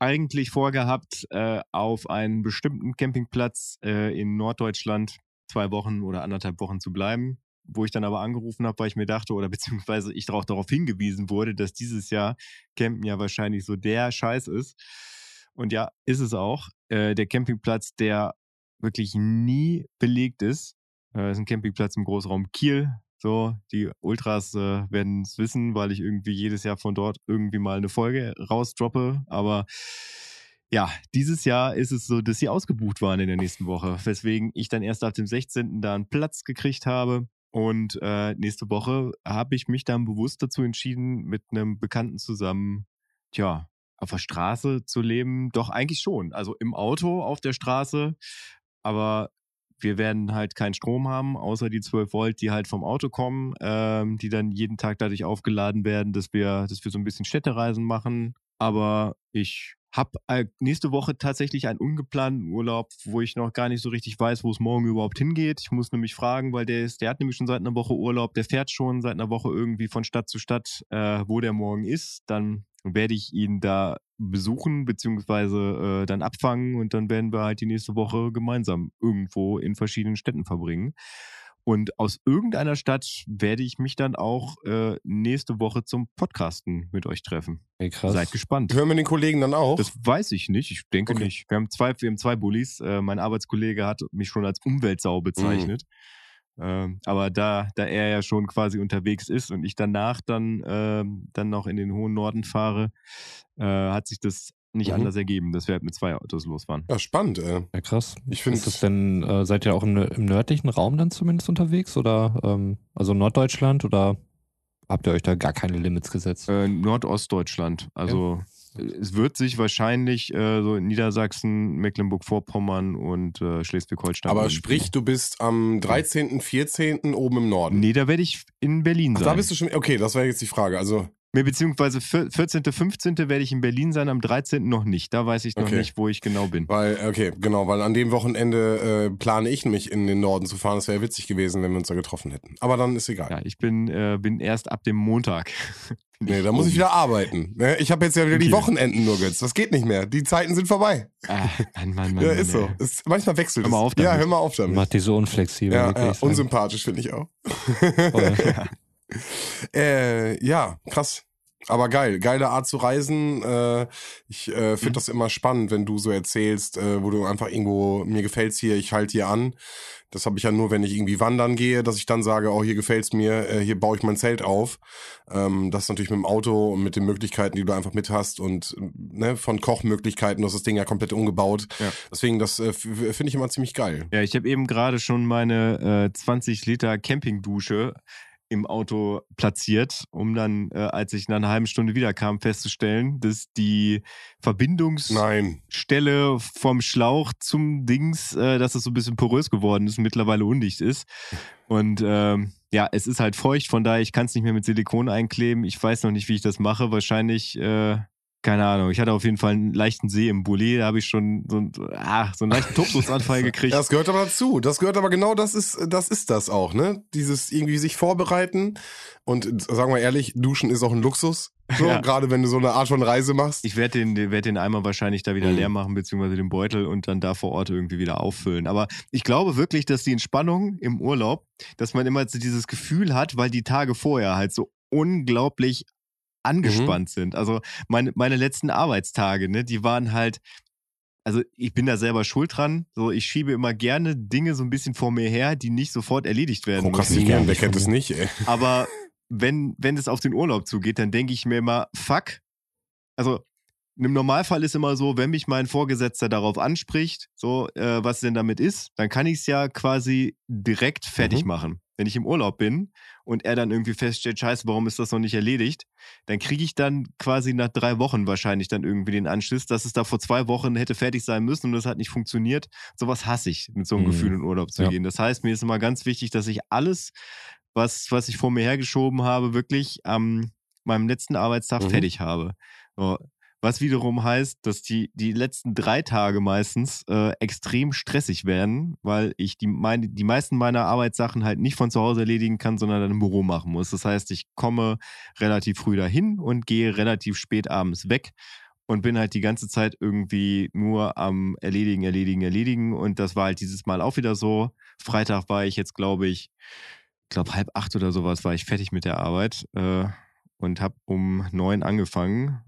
eigentlich vorgehabt, äh, auf einen bestimmten Campingplatz äh, in Norddeutschland zwei Wochen oder anderthalb Wochen zu bleiben, wo ich dann aber angerufen habe, weil ich mir dachte, oder beziehungsweise ich auch darauf hingewiesen wurde, dass dieses Jahr Campen ja wahrscheinlich so der Scheiß ist. Und ja, ist es auch. Äh, der Campingplatz, der wirklich nie belegt ist, äh, ist ein Campingplatz im Großraum Kiel, so, die Ultras äh, werden es wissen, weil ich irgendwie jedes Jahr von dort irgendwie mal eine Folge rausdroppe. Aber ja, dieses Jahr ist es so, dass sie ausgebucht waren in der nächsten Woche, weswegen ich dann erst ab dem 16. da einen Platz gekriegt habe. Und äh, nächste Woche habe ich mich dann bewusst dazu entschieden, mit einem Bekannten zusammen, tja, auf der Straße zu leben. Doch eigentlich schon. Also im Auto auf der Straße, aber wir werden halt keinen Strom haben, außer die 12 Volt, die halt vom Auto kommen, ähm, die dann jeden Tag dadurch aufgeladen werden, dass wir, dass wir so ein bisschen Städtereisen machen. Aber ich habe äh, nächste Woche tatsächlich einen ungeplanten Urlaub, wo ich noch gar nicht so richtig weiß, wo es morgen überhaupt hingeht. Ich muss nämlich fragen, weil der ist, der hat nämlich schon seit einer Woche Urlaub, der fährt schon seit einer Woche irgendwie von Stadt zu Stadt, äh, wo der morgen ist. Dann werde ich ihn da besuchen beziehungsweise äh, dann abfangen und dann werden wir halt die nächste Woche gemeinsam irgendwo in verschiedenen Städten verbringen. Und aus irgendeiner Stadt werde ich mich dann auch äh, nächste Woche zum Podcasten mit euch treffen. Hey, krass. Seid gespannt. Hören wir den Kollegen dann auch? Das weiß ich nicht. Ich denke okay. nicht. Wir haben zwei, wir haben zwei Bullies. Äh, mein Arbeitskollege hat mich schon als Umweltsau bezeichnet. Mhm. Ähm, aber da, da er ja schon quasi unterwegs ist und ich danach dann, ähm, dann noch in den hohen Norden fahre, äh, hat sich das nicht mhm. anders ergeben, dass wir halt mit zwei Autos losfahren. Ja, spannend, ey. Ja, krass. Ich finde es denn, äh, seid ihr auch im, im, nördlichen Raum dann zumindest unterwegs oder ähm, also Norddeutschland oder habt ihr euch da gar keine Limits gesetzt? Äh, Nordostdeutschland. Also ja es wird sich wahrscheinlich äh, so in Niedersachsen, Mecklenburg-Vorpommern und äh, Schleswig-Holstein. Aber sprich, du bist am 13., 14. oben im Norden. Nee, da werde ich in Berlin sein. Ach, da bist du schon. Okay, das wäre jetzt die Frage. Also. Beziehungsweise 14., 15. werde ich in Berlin sein, am 13. noch nicht. Da weiß ich noch okay. nicht, wo ich genau bin. Weil, okay, genau, weil an dem Wochenende äh, plane ich nämlich in den Norden zu fahren. Das wäre witzig gewesen, wenn wir uns da getroffen hätten. Aber dann ist egal. Ja, ich bin, äh, bin erst ab dem Montag Nee, da muss ich wieder arbeiten. Ne? Ich habe jetzt ja wieder okay. die Wochenenden nur, Götz. Das geht nicht mehr. Die Zeiten sind vorbei. Ah, Mann, Mann, Mann. Ja, ist so. Ist, manchmal wechselt hör mal auf damit. Ja, hör mal auf damit. Macht die so unflexibel. Ja, ja unsympathisch, finde ich auch. ja. äh, ja, krass. Aber geil, geile Art zu reisen. Äh, ich äh, finde mhm. das immer spannend, wenn du so erzählst, äh, wo du einfach irgendwo, mir gefällt's hier, ich halte hier an. Das habe ich ja nur, wenn ich irgendwie wandern gehe, dass ich dann sage, oh, hier gefällt's mir, äh, hier baue ich mein Zelt auf. Ähm, das natürlich mit dem Auto und mit den Möglichkeiten, die du einfach mit hast und ne, von Kochmöglichkeiten, du hast das Ding ja komplett umgebaut. Ja. Deswegen, das äh, finde ich immer ziemlich geil. Ja, ich habe eben gerade schon meine äh, 20 Liter Campingdusche im Auto platziert, um dann, äh, als ich nach einer halben Stunde wiederkam, festzustellen, dass die Verbindungsstelle Nein. vom Schlauch zum Dings, äh, dass es so ein bisschen porös geworden ist und mittlerweile undicht ist. Und ähm, ja, es ist halt feucht, von daher, ich kann es nicht mehr mit Silikon einkleben. Ich weiß noch nicht, wie ich das mache. Wahrscheinlich, äh, keine Ahnung. Ich hatte auf jeden Fall einen leichten See im Bulli. Da habe ich schon so, ein, ah, so einen leichten Tobsuchtsanfall gekriegt. Das gehört aber dazu. Das gehört aber genau, das ist, das ist das auch, ne? Dieses irgendwie sich vorbereiten und sagen wir ehrlich, Duschen ist auch ein Luxus. So, Ja. gerade wenn du so eine Art von Reise machst. Ich werde den, werd den Eimer wahrscheinlich da wieder Mhm. leer machen, beziehungsweise den Beutel und dann da vor Ort irgendwie wieder auffüllen. Aber ich glaube wirklich, dass die Entspannung im Urlaub, dass man immer so dieses Gefühl hat, weil die Tage vorher halt so unglaublich angespannt Mhm. sind. Also meine, meine letzten Arbeitstage, ne, die waren halt, also ich bin da selber schuld dran. So, ich schiebe immer gerne Dinge so ein bisschen vor mir her, die nicht sofort erledigt werden. Prokrastinieren, wer nicht kennt von es mir. nicht, ey. Aber wenn, wenn es auf den Urlaub zugeht, dann denke ich mir immer, fuck. Also im Normalfall ist immer so, wenn mich mein Vorgesetzter darauf anspricht, so äh, was denn damit ist, dann kann ich es ja quasi direkt fertig Mhm. machen. Wenn ich im Urlaub bin und er dann irgendwie feststellt, scheiße, warum ist das noch nicht erledigt, dann kriege ich dann quasi nach drei Wochen wahrscheinlich dann irgendwie den Anschluss, dass es da vor zwei Wochen hätte fertig sein müssen und das hat nicht funktioniert. Sowas hasse ich, mit so einem Mhm. Gefühl in Urlaub zu Ja. gehen. Das heißt, mir ist immer ganz wichtig, dass ich alles was, was ich vor mir hergeschoben habe, wirklich am meinem letzten Arbeitstag Mhm. fertig habe. So, was wiederum heißt, dass die, die letzten drei Tage meistens äh, extrem stressig werden, weil ich die, meine, die meisten meiner Arbeitssachen halt nicht von zu Hause erledigen kann, sondern dann im Büro machen muss. Das heißt, ich komme relativ früh dahin und gehe relativ spät abends weg und bin halt die ganze Zeit irgendwie nur am Erledigen, Erledigen, Erledigen. Und das war halt dieses Mal auch wieder so. Freitag war ich jetzt, glaube ich, glaube halb acht oder sowas war ich fertig mit der Arbeit äh, und habe um neun angefangen.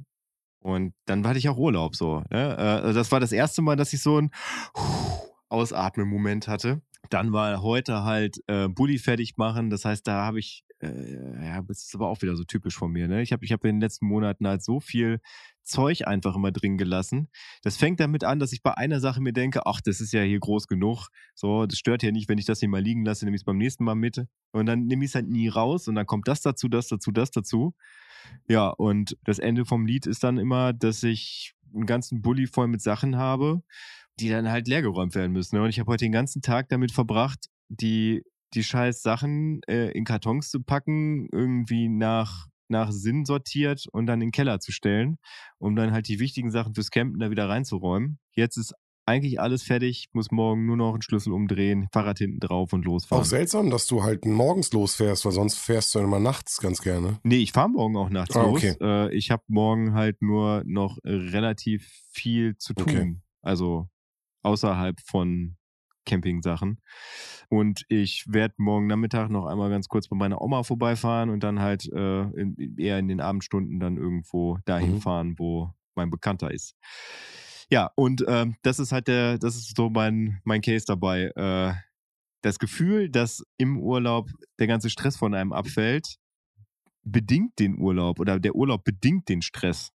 Und dann hatte ich auch Urlaub so. Ne? Äh, also das war das erste Mal, dass ich so einen Ausatmen-Moment hatte. Dann war heute halt äh, Bulli fertig machen. Das heißt, da habe ich, äh, ja, das ist aber auch wieder so typisch von mir. Ne? Ich habe ich hab in den letzten Monaten halt so viel Zeug einfach immer drin gelassen. Das fängt damit an, dass ich bei einer Sache mir denke, ach, das ist ja hier groß genug. So, das stört ja nicht, wenn ich das hier mal liegen lasse, nehme ich es beim nächsten Mal mit. Und dann nehme ich es halt nie raus und dann kommt das dazu, das dazu, das dazu. Ja, und das Ende vom Lied ist dann immer, dass ich einen ganzen Bulli voll mit Sachen habe, die dann halt leergeräumt werden müssen. ne? Und ich habe heute den ganzen Tag damit verbracht, die, die scheiß Sachen äh, in Kartons zu packen, irgendwie nach, nach Sinn sortiert und dann in den Keller zu stellen, um dann halt die wichtigen Sachen fürs Campen da wieder reinzuräumen. Jetzt ist eigentlich alles fertig, muss morgen nur noch einen Schlüssel umdrehen, Fahrrad hinten drauf und Auch losfahren. seltsam, dass du halt morgens losfährst, weil sonst fährst du immer nachts ganz gerne. Nee, ich fahre morgen auch nachts Ah, los. okay. Äh, ich habe morgen halt nur noch relativ viel zu tun. Okay. Also außerhalb von Camping-Sachen. Und ich werde morgen Nachmittag noch einmal ganz kurz bei meiner Oma vorbeifahren und dann halt äh, in, eher in den Abendstunden dann irgendwo dahin Mhm. fahren, wo mein Bekannter ist. Ja, und ähm, das ist halt der, das ist so mein, mein Case dabei. Äh, das Gefühl, dass im Urlaub der ganze Stress von einem abfällt, bedingt den Urlaub oder der Urlaub bedingt den Stress.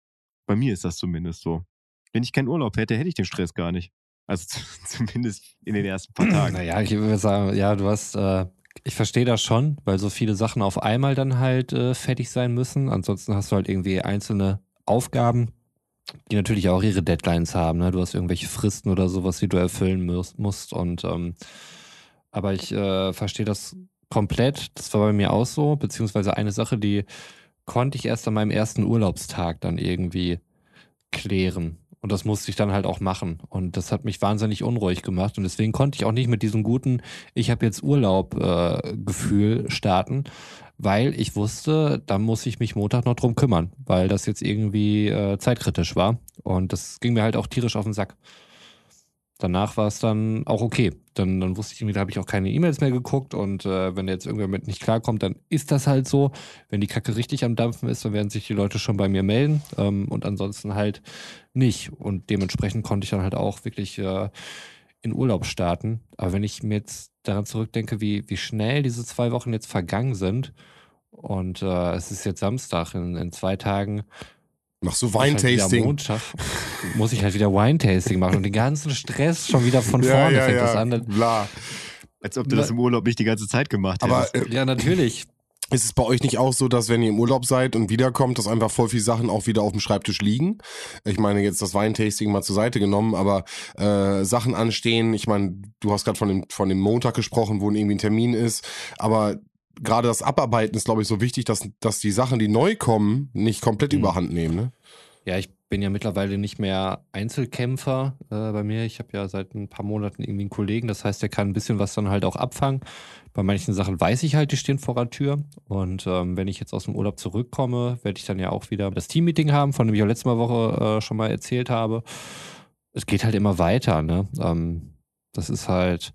Bei mir ist das zumindest so. Wenn ich keinen Urlaub hätte, hätte ich den Stress gar nicht. Also zu, zumindest in den ersten paar Tagen. Naja, ich würde sagen, ja, du hast, äh, ich verstehe das schon, weil so viele Sachen auf einmal dann halt äh, fertig sein müssen. Ansonsten hast du halt irgendwie einzelne Aufgaben, die natürlich auch ihre Deadlines haben. Ne? Du hast irgendwelche Fristen oder sowas, die du erfüllen musst. und ähm, aber ich äh, verstehe das komplett. Das war bei mir auch so, beziehungsweise eine Sache, die konnte ich erst an meinem ersten Urlaubstag dann irgendwie klären. Und das musste ich dann halt auch machen. Und das hat mich wahnsinnig unruhig gemacht. Und deswegen konnte ich auch nicht mit diesem guten, ich habe jetzt Urlaub-Gefühl starten, weil ich wusste, da muss ich mich Montag noch drum kümmern, weil das jetzt irgendwie äh, zeitkritisch war. Und das ging mir halt auch tierisch auf den Sack. Danach war es dann auch okay. Dann, dann wusste ich irgendwie, da habe ich auch keine E-Mails mehr geguckt und äh, wenn jetzt irgendwer mit nicht klarkommt, dann ist das halt so. Wenn die Kacke richtig am Dampfen ist, dann werden sich die Leute schon bei mir melden ähm, und ansonsten halt nicht. Und dementsprechend konnte ich dann halt auch wirklich äh, in Urlaub starten. Aber wenn ich mir jetzt daran zurückdenke, wie, wie schnell diese zwei Wochen jetzt vergangen sind und äh, es ist jetzt Samstag, in, in zwei Tagen Machst du halt Weintasting? Montag, muss ich halt wieder Wine-Tasting machen und den ganzen Stress schon wieder von vorne fängt das an. Bla. Als ob du das im Urlaub nicht die ganze Zeit gemacht Aber hättest. äh, Ja, natürlich. Ist es bei euch nicht auch so, dass wenn ihr im Urlaub seid und wiederkommt, dass einfach voll viele Sachen auch wieder auf dem Schreibtisch liegen? Ich meine jetzt das Weintasting mal zur Seite genommen, aber äh, Sachen anstehen. Ich meine, du hast gerade von dem von dem Montag gesprochen, wo irgendwie ein Termin ist, aber gerade das Abarbeiten ist, glaube ich, so wichtig, dass dass die Sachen, die neu kommen, nicht komplett mhm. überhand nehmen. Ne? Ja, ich bin ja mittlerweile nicht mehr Einzelkämpfer äh, bei mir. Ich habe ja seit ein paar Monaten irgendwie einen Kollegen. Das heißt, der kann ein bisschen was dann halt auch abfangen. Bei manchen Sachen weiß ich halt, die stehen vor der Tür. Und ähm, wenn ich jetzt aus dem Urlaub zurückkomme, werde ich dann ja auch wieder das Teammeeting haben, von dem ich auch letzte Woche äh, schon mal erzählt habe. Es geht halt immer weiter. Ne? Ähm, das ist halt,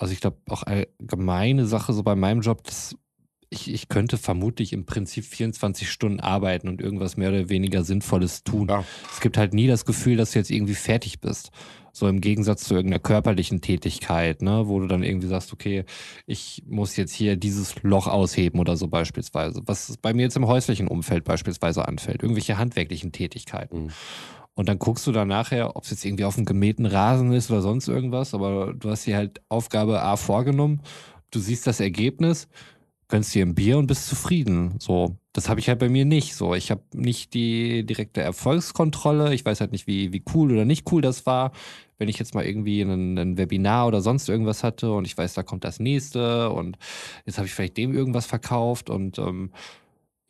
also ich glaube, auch allgemeine Sache so bei meinem Job, das ich, ich könnte vermutlich im Prinzip 24 Stunden arbeiten und irgendwas mehr oder weniger Sinnvolles tun. Ja. Es gibt halt nie das Gefühl, dass du jetzt irgendwie fertig bist. So im Gegensatz zu irgendeiner körperlichen Tätigkeit, ne, wo du dann irgendwie sagst, okay, ich muss jetzt hier dieses Loch ausheben oder so beispielsweise. Was bei mir jetzt im häuslichen Umfeld beispielsweise anfällt. Irgendwelche handwerklichen Tätigkeiten. Mhm. Und dann guckst du dann nachher, ob es jetzt irgendwie auf dem gemähten Rasen ist oder sonst irgendwas, aber du hast dir halt Aufgabe A vorgenommen, du siehst das Ergebnis, gönnst dir ein Bier und bist zufrieden. So, das habe ich halt bei mir nicht. So, ich habe nicht die direkte Erfolgskontrolle. Ich weiß halt nicht, wie, wie cool oder nicht cool das war. Wenn ich jetzt mal irgendwie ein, ein Webinar oder sonst irgendwas hatte und ich weiß, da kommt das nächste und jetzt habe ich vielleicht dem irgendwas verkauft und ähm,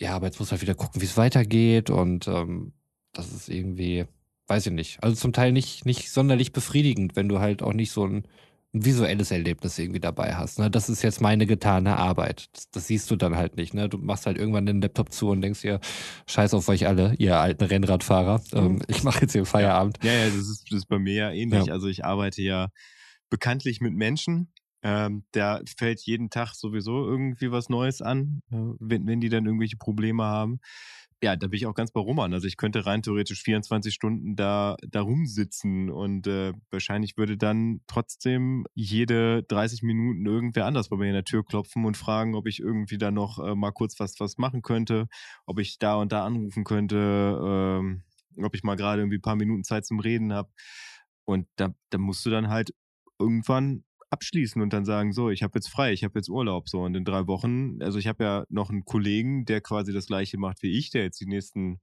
ja, aber jetzt muss halt wieder gucken, wie es weitergeht und ähm, das ist irgendwie, weiß ich nicht. Also zum Teil nicht, nicht sonderlich befriedigend, wenn du halt auch nicht so ein ein visuelles Erlebnis irgendwie dabei hast. Ne? Das ist jetzt meine getane Arbeit. Das, das, siehst du dann halt nicht. Ne? Du machst halt irgendwann den Laptop zu und denkst dir, scheiß auf euch alle, ihr alten Rennradfahrer. Ähm, mhm. ich mache jetzt hier Feierabend. Ja, ja, das, ist, das ist bei mir ja ähnlich. Ja. Also ich arbeite ja bekanntlich mit Menschen. Ähm, da fällt jeden Tag sowieso irgendwie was Neues an, äh, wenn, wenn die dann irgendwelche Probleme haben ja, da bin ich auch ganz bei Roman. Also ich könnte rein theoretisch 24 Stunden da, da rumsitzen und äh, wahrscheinlich würde dann trotzdem jede 30 Minuten irgendwer anders bei mir in der Tür klopfen und fragen, ob ich irgendwie da noch äh, mal kurz was, was machen könnte, ob ich da und da anrufen könnte, ähm, ob ich mal gerade irgendwie ein paar Minuten Zeit zum Reden habe. Und da, da musst du dann halt irgendwann abschließen und dann sagen, so, ich habe jetzt frei, ich habe jetzt Urlaub, so und in drei Wochen, also ich habe ja noch einen Kollegen, der quasi das gleiche macht wie ich, der jetzt die nächsten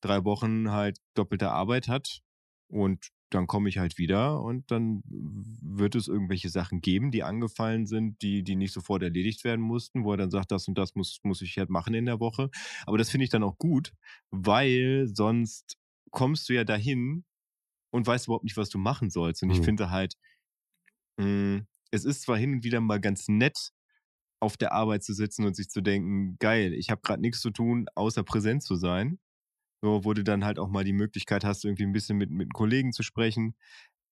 drei Wochen halt doppelte Arbeit hat und dann komme ich halt wieder und dann wird es irgendwelche Sachen geben, die angefallen sind, die, die nicht sofort erledigt werden mussten, wo er dann sagt, das und das muss, muss ich halt machen in der Woche. Aber das finde ich dann auch gut, weil sonst kommst du ja dahin und weißt überhaupt nicht, was du machen sollst. Und mhm. ich finde halt, mh, hm, es ist zwar hin und wieder mal ganz nett, auf der Arbeit zu sitzen und sich zu denken, geil, ich habe gerade nichts zu tun, außer präsent zu sein. So, wo du dann halt auch mal die Möglichkeit hast, irgendwie ein bisschen mit, mit Kollegen zu sprechen.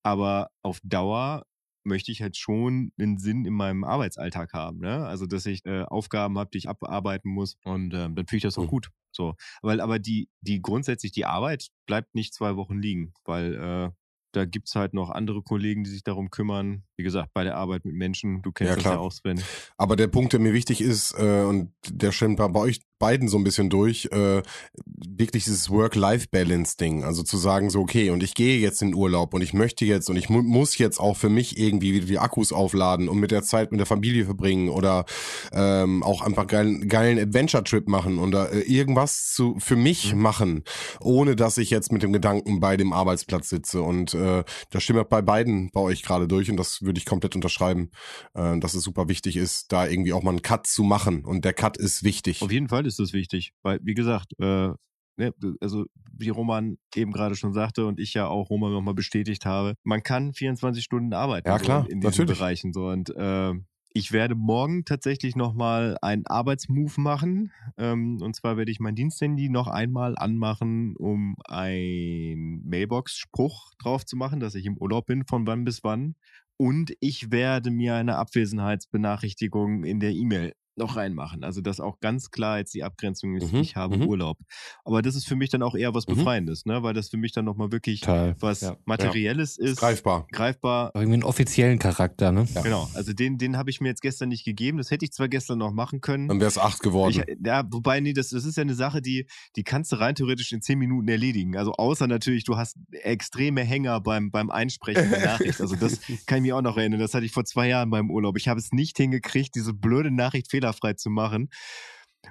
Aber auf Dauer möchte ich halt schon einen Sinn in meinem Arbeitsalltag haben. Ne? Also, dass ich äh, Aufgaben habe, die ich abarbeiten muss. Und ähm, dann finde ich das auch mhm. gut. So. Weil, aber die, die grundsätzlich die Arbeit bleibt nicht zwei Wochen liegen, weil äh, da gibt es halt noch andere Kollegen, die sich darum kümmern. Wie gesagt, bei der Arbeit mit Menschen, du kennst ja, das ja auch, Sven. Aber der Punkt, der mir wichtig ist, äh, und der scheint bei euch beiden so ein bisschen durch, äh, wirklich dieses Work-Life-Balance-Ding. Also zu sagen so, okay, und ich gehe jetzt in Urlaub und ich möchte jetzt und ich mu muss jetzt auch für mich irgendwie wieder die Akkus aufladen und mit der Zeit mit der Familie verbringen oder ähm, auch einfach geilen, geilen Adventure-Trip machen oder äh, irgendwas zu, für mich mhm. machen, ohne dass ich jetzt mit dem Gedanken bei dem Arbeitsplatz sitze. Und äh, das stimmt bei beiden bei euch gerade durch und das würde ich komplett unterschreiben, äh, dass es super wichtig ist, da irgendwie auch mal einen Cut zu machen. Und der Cut ist wichtig. Auf jeden Fall ist das wichtig, weil, wie gesagt, äh, ne, also wie Roman eben gerade schon sagte und ich ja auch Roman nochmal bestätigt habe, man kann 24 Stunden arbeiten ja, klar, so in, diesen natürlich. Bereichen. So. Und äh, ich werde morgen tatsächlich nochmal einen Arbeitsmove machen. Ähm, und zwar werde ich mein Diensthandy noch einmal anmachen, um ein Mailbox-Spruch drauf zu machen, dass ich im Urlaub bin, von wann bis wann. Und ich werde mir eine Abwesenheitsbenachrichtigung in der E-Mail noch reinmachen. Also dass auch ganz klar jetzt die Abgrenzung ist, mhm, ich habe mhm. Urlaub. Aber das ist für mich dann auch eher was mhm. Befreiendes, ne? weil das für mich dann nochmal wirklich Teil. was ja. Materielles ja. ist. Greifbar. Greifbar. Irgendwie einen offiziellen Charakter, ne? Ja. Genau, also den, den habe ich mir jetzt gestern nicht gegeben. Das hätte ich zwar gestern noch machen können. Dann wäre es acht geworden. Ich, ja, wobei, nee, das, das ist ja eine Sache, die, die kannst du rein theoretisch in zehn Minuten erledigen. Also außer natürlich, du hast extreme Hänger beim, beim Einsprechen der Nachricht. Also das kann ich mir auch noch erinnern. Das hatte ich vor zwei Jahren beim Urlaub. Ich habe es nicht hingekriegt, diese blöde Nachricht fehler fehlerfrei zu machen.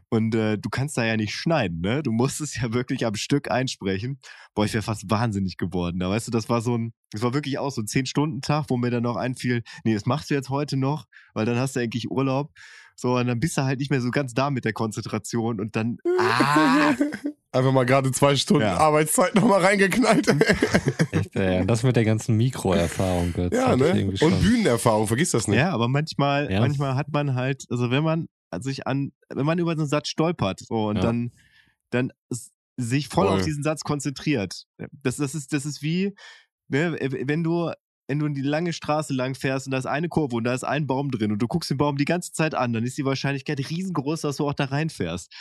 Und äh, du kannst da ja nicht schneiden, ne? Du musst es ja wirklich am Stück einsprechen. Boah, ich wäre fast wahnsinnig geworden. Da weißt du, das war so ein, das war wirklich auch so ein Zehn-Stunden-Tag, wo mir dann noch einfiel, nee, das machst du jetzt heute noch, weil dann hast du eigentlich Urlaub. So, und dann bist du halt nicht mehr so ganz da mit der Konzentration und dann. Ah, Einfach mal gerade zwei Stunden Ja. Arbeitszeit nochmal reingeknallt. Echt, äh, das mit der ganzen Mikroerfahrung. Ja, ne? Und. Bühnenerfahrung, vergiss das nicht. ja, aber manchmal, Ja. manchmal hat man halt, also wenn man sich an, wenn man über so einen Satz stolpert so, und Ja. dann, dann sich voll Voll. auf diesen Satz konzentriert. Das, das ist, das ist wie, ne, wenn du, wenn du die lange Straße lang fährst und da ist eine Kurve und da ist ein Baum drin und du guckst den Baum die ganze Zeit an, dann ist die Wahrscheinlichkeit riesengroß, dass du auch da reinfährst.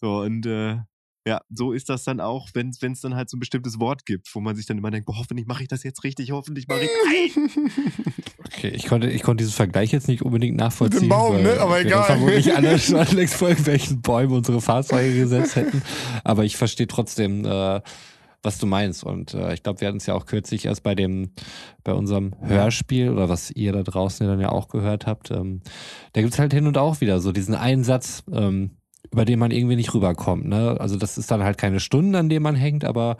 So, und äh, ja, so ist das dann auch, wenn es dann halt so ein bestimmtes Wort gibt, wo man sich dann immer denkt, boah, hoffentlich mache ich das jetzt richtig, hoffentlich mache ich. Okay, ich konnte, ich konnte diesen Vergleich jetzt nicht unbedingt nachvollziehen. Baum, weil ne? Aber egal. vermutlich alle schon längst vor irgendwelchen Bäumen unsere Fahrzeuge gesetzt hätten. Aber ich verstehe trotzdem, äh, was du meinst. Und äh, ich glaube, wir hatten es ja auch kürzlich erst bei dem, bei unserem Hörspiel oder was ihr da draußen ja dann ja auch gehört habt. Ähm, da gibt's halt hin und auch wieder so diesen einen Satz, ähm, über den man irgendwie nicht rüberkommt. Ne? Also das ist dann halt keine Stunden, an denen man hängt, aber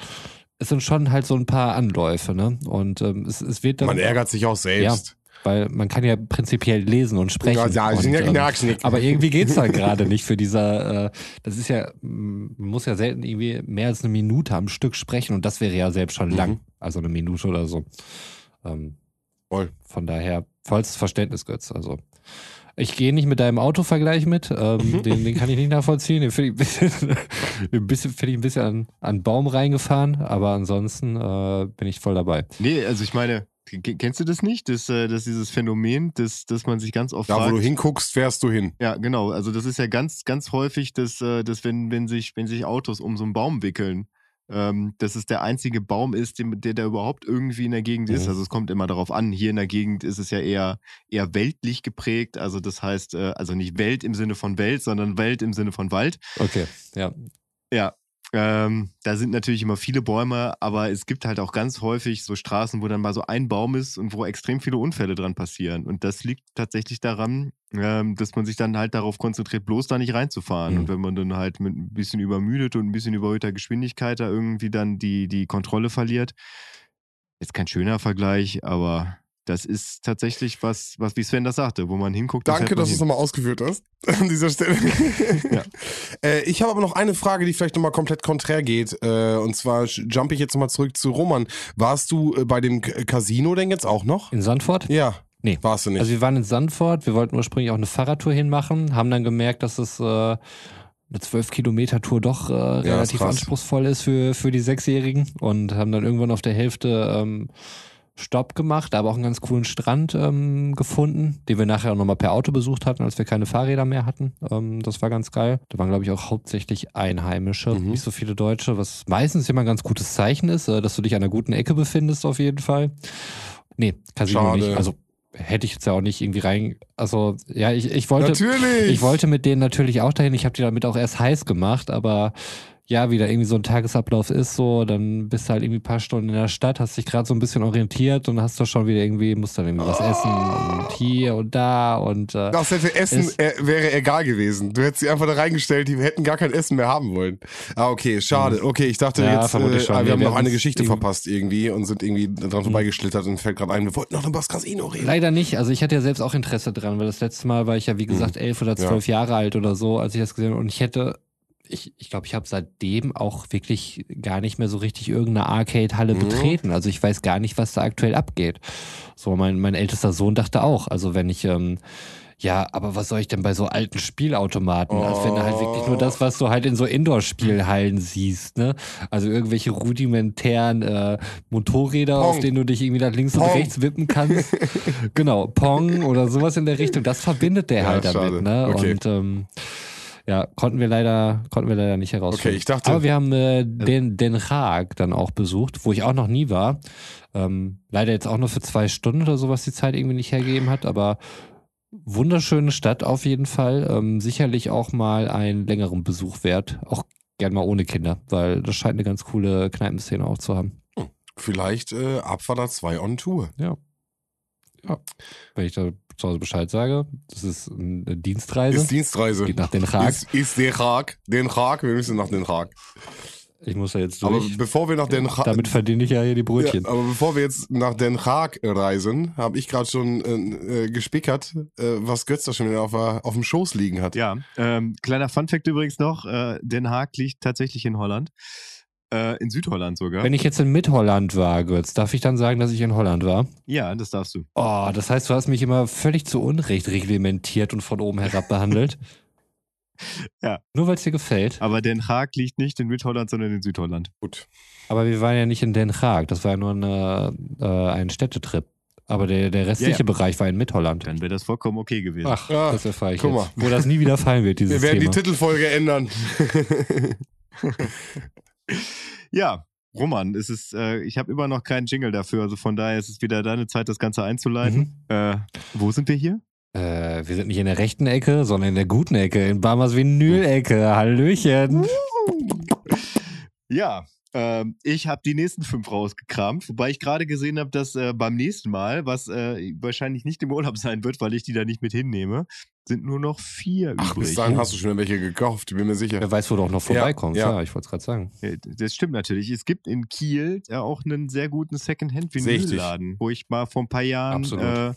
es sind schon halt so ein paar Anläufe, ne? Und ähm, es, es wird dann. Man ärgert sich auch selbst. Weil man kann ja prinzipiell lesen und sprechen. Ja, ja, und, sind ja ähm, aber irgendwie geht's dann gerade nicht für dieser, äh, das ist ja, man muss ja selten irgendwie mehr als eine Minute am Stück sprechen und das wäre ja selbst schon Mhm. lang, also eine Minute oder so. Ähm, Voll. Von daher vollstes Verständnis, Götz. Also ich gehe nicht mit deinem Autovergleich mit, ähm, Mhm. den, den kann ich nicht nachvollziehen. Den finde ich ein bisschen, ein bisschen, ich ein bisschen an, an Baum reingefahren, aber ansonsten äh, bin ich voll dabei. Nee, also ich meine, kennst du das nicht? Das, äh, das dieses Phänomen, dass, dass man sich ganz oft Da, wo fragt, du hinguckst, fährst du hin. Ja, genau. Also das ist ja ganz, ganz häufig, dass, äh, dass wenn, wenn, sich, wenn sich Autos um so einen Baum wickeln, ähm, dass es der einzige Baum ist, dem, der da überhaupt irgendwie in der Gegend ist. Mhm. Also es kommt immer darauf an. Hier in der Gegend ist es ja eher, eher weltlich geprägt. Also das heißt, äh, also nicht Welt im Sinne von Welt, sondern Welt im Sinne von Wald. Okay, ja. Ja. Ähm, da sind natürlich immer viele Bäume, aber es gibt halt auch ganz häufig so Straßen, wo dann mal so ein Baum ist und wo extrem viele Unfälle dran passieren. Und das liegt tatsächlich daran, ähm, dass man sich dann halt darauf konzentriert, bloß da nicht reinzufahren. Mhm. Und wenn man dann halt mit ein bisschen übermüdet und ein bisschen überhöhter Geschwindigkeit da irgendwie dann die, die Kontrolle verliert. Ist kein schöner Vergleich, aber das ist tatsächlich was, was wie Sven das sagte, wo man hinguckt. Danke, man dass du es nochmal ausgeführt hast an dieser Stelle. Ja. äh, ich habe aber noch eine Frage, die vielleicht nochmal komplett konträr geht. Äh, und zwar jump ich jetzt nochmal zurück zu Roman. Warst du äh, bei dem K Casino denn jetzt auch noch? In Sandford? Ja. Nee. Warst du nicht? Also wir waren in Sandford, wir wollten ursprünglich auch eine Fahrradtour hinmachen, haben dann gemerkt, dass es äh, eine 12 Kilometer Tour doch äh, relativ krass. anspruchsvoll ist für, für die Sechsjährigen und haben dann irgendwann auf der Hälfte ähm, Stopp gemacht, aber auch einen ganz coolen Strand ähm, gefunden, den wir nachher auch nochmal per Auto besucht hatten, als wir keine Fahrräder mehr hatten. Ähm, das war ganz geil. Da waren, glaube ich, auch hauptsächlich Einheimische, Mhm. nicht so viele Deutsche, was meistens immer ein ganz gutes Zeichen ist, äh, dass du dich an einer guten Ecke befindest auf jeden Fall. Nee, Casino Schade. nicht. Also hätte ich jetzt ja auch nicht irgendwie rein. Also, ja, ich, ich wollte. Natürlich. Ich wollte mit denen natürlich auch dahin. Ich habe die damit auch erst heiß gemacht, aber ja, wie da irgendwie so ein Tagesablauf ist, so, dann bist du halt irgendwie ein paar Stunden in der Stadt, hast dich gerade so ein bisschen orientiert und hast doch schon wieder irgendwie, musst dann irgendwie was essen und hier und da und äh, Das hätte Essen Es- äh, wäre egal gewesen. Du hättest sie einfach da reingestellt, die hätten gar kein Essen mehr haben wollen. Ah, okay, schade. Okay, ich dachte Mhm. Ja, jetzt, äh, schon. wir Nee, haben wir noch eine Geschichte verpasst irgendwie und sind irgendwie dran vorbeigeschlittert und fällt gerade ein, wir wollten noch über das Casino reden. Leider nicht. Also ich hatte ja selbst auch Interesse dran, weil das letzte Mal war ich ja, wie gesagt, elf oder Ja. zwölf Jahre alt oder so, als ich das gesehen habe. Und ich hätte, ich ich, glaube, ich habe seitdem auch wirklich gar nicht mehr so richtig irgendeine Arcade-Halle Mhm. betreten. Also ich weiß gar nicht, was da aktuell abgeht. So, mein, mein ältester Sohn dachte auch. Also wenn ich, ähm, ja, aber was soll ich denn bei so alten Spielautomaten? Also wenn du halt wirklich nur das, was du halt in so Indoor-Spielhallen siehst, ne? Also irgendwelche rudimentären äh, Motorräder, Pong. auf denen du dich irgendwie nach links und Pong. rechts wippen kannst. genau, Pong oder sowas in der Richtung. Das verbindet der Ja, halt damit, schade. ne? Okay. Und ähm, ja, konnten wir leider, konnten wir leider nicht herausfinden. Okay, ich dachte- Aber wir haben äh, den, den Haag dann auch besucht, wo ich auch noch nie war. Ähm, leider jetzt auch nur für zwei Stunden oder sowas die Zeit irgendwie nicht hergegeben hat, aber wunderschöne Stadt auf jeden Fall. Ähm, sicherlich auch mal einen längeren Besuch wert. Auch gern mal ohne Kinder, weil das scheint eine ganz coole Kneipenszene auch zu haben. Vielleicht äh, Abfahrt 2 on Tour. Ja. Wenn ich da zu Hause Bescheid sage, das ist eine Dienstreise. Ist Dienstreise. Geht nach Den Haag. Ist, ist Den Haag. Den Haag. Wir müssen nach Den Haag. Ich muss ja jetzt Aber durch. bevor wir nach Den Haag. Damit verdiene ich ja hier die Brötchen. Ja, aber bevor wir jetzt nach Den Haag reisen, habe ich gerade schon äh, äh, gespickert, äh, was Götz da schon wieder auf, auf dem Schoß liegen hat. Ja, ähm, kleiner Funfact übrigens noch: äh, Den Haag liegt tatsächlich in Holland. Äh, in Südholland sogar. Wenn ich jetzt in Mitholland war, Götz, darf ich dann sagen, dass ich in Holland war? ja, das darfst du. Oh, das heißt, du hast mich immer völlig zu Unrecht reglementiert und von oben herab behandelt. Ja. Nur weil es dir gefällt. Aber Den Haag liegt nicht in Mitholland, sondern in Südholland. Gut. Aber wir waren ja nicht in Den Haag. Das war ja nur eine, äh, ein Städtetrip. Aber der, der restliche Ja, ja. Bereich war in Mitholland. Dann wäre das vollkommen okay gewesen. Ach, Ah, das erfahre ich guck jetzt. Wo das nie wieder fallen wird, dieses Wir werden Thema. die Titelfolge ändern. Ja, Roman, es ist, äh, ich habe immer noch keinen Jingle dafür, also von daher ist es wieder deine Zeit, das Ganze einzuleiten. Äh, wo sind wir hier? Äh, wir sind nicht in der rechten Ecke, sondern in der guten Ecke, in Barmers Vinyl-Ecke. Hallöchen. Ja, ähm, ich habe die nächsten fünf rausgekramt, wobei ich gerade gesehen habe, dass äh, beim nächsten Mal, was äh, wahrscheinlich nicht im Urlaub sein wird, weil ich die da nicht mit hinnehme, sind nur noch vier Ach, übrig. bis dahin hast du schon welche gekauft, bin mir sicher. Wer weiß, wo du auch noch vorbeikommst. ja. Ja, ich wollte es gerade sagen. Äh, Das stimmt natürlich. Es gibt in Kiel ja auch einen sehr guten Secondhand-Vinyl-Laden, wo ich mal vor ein paar Jahren äh,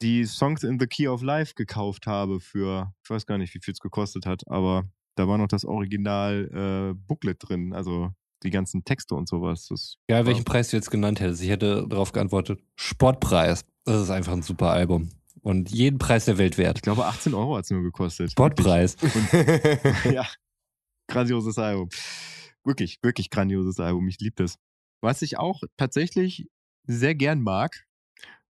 die Songs in the Key of Life gekauft habe für, ich weiß gar nicht, wie viel es gekostet hat, aber da war noch das Original äh, Booklet drin, also die ganzen Texte und sowas. Das, Egal, welchen Preis du jetzt genannt hättest. Ich hätte darauf geantwortet, Sportpreis. Das ist einfach ein super Album. Und jeden Preis der Welt wert. ich glaube, 18 Euro hat es nur gekostet. Sportpreis. ja, grandioses Album. Wirklich, wirklich grandioses Album. Ich liebe das. Was ich auch tatsächlich sehr gern mag,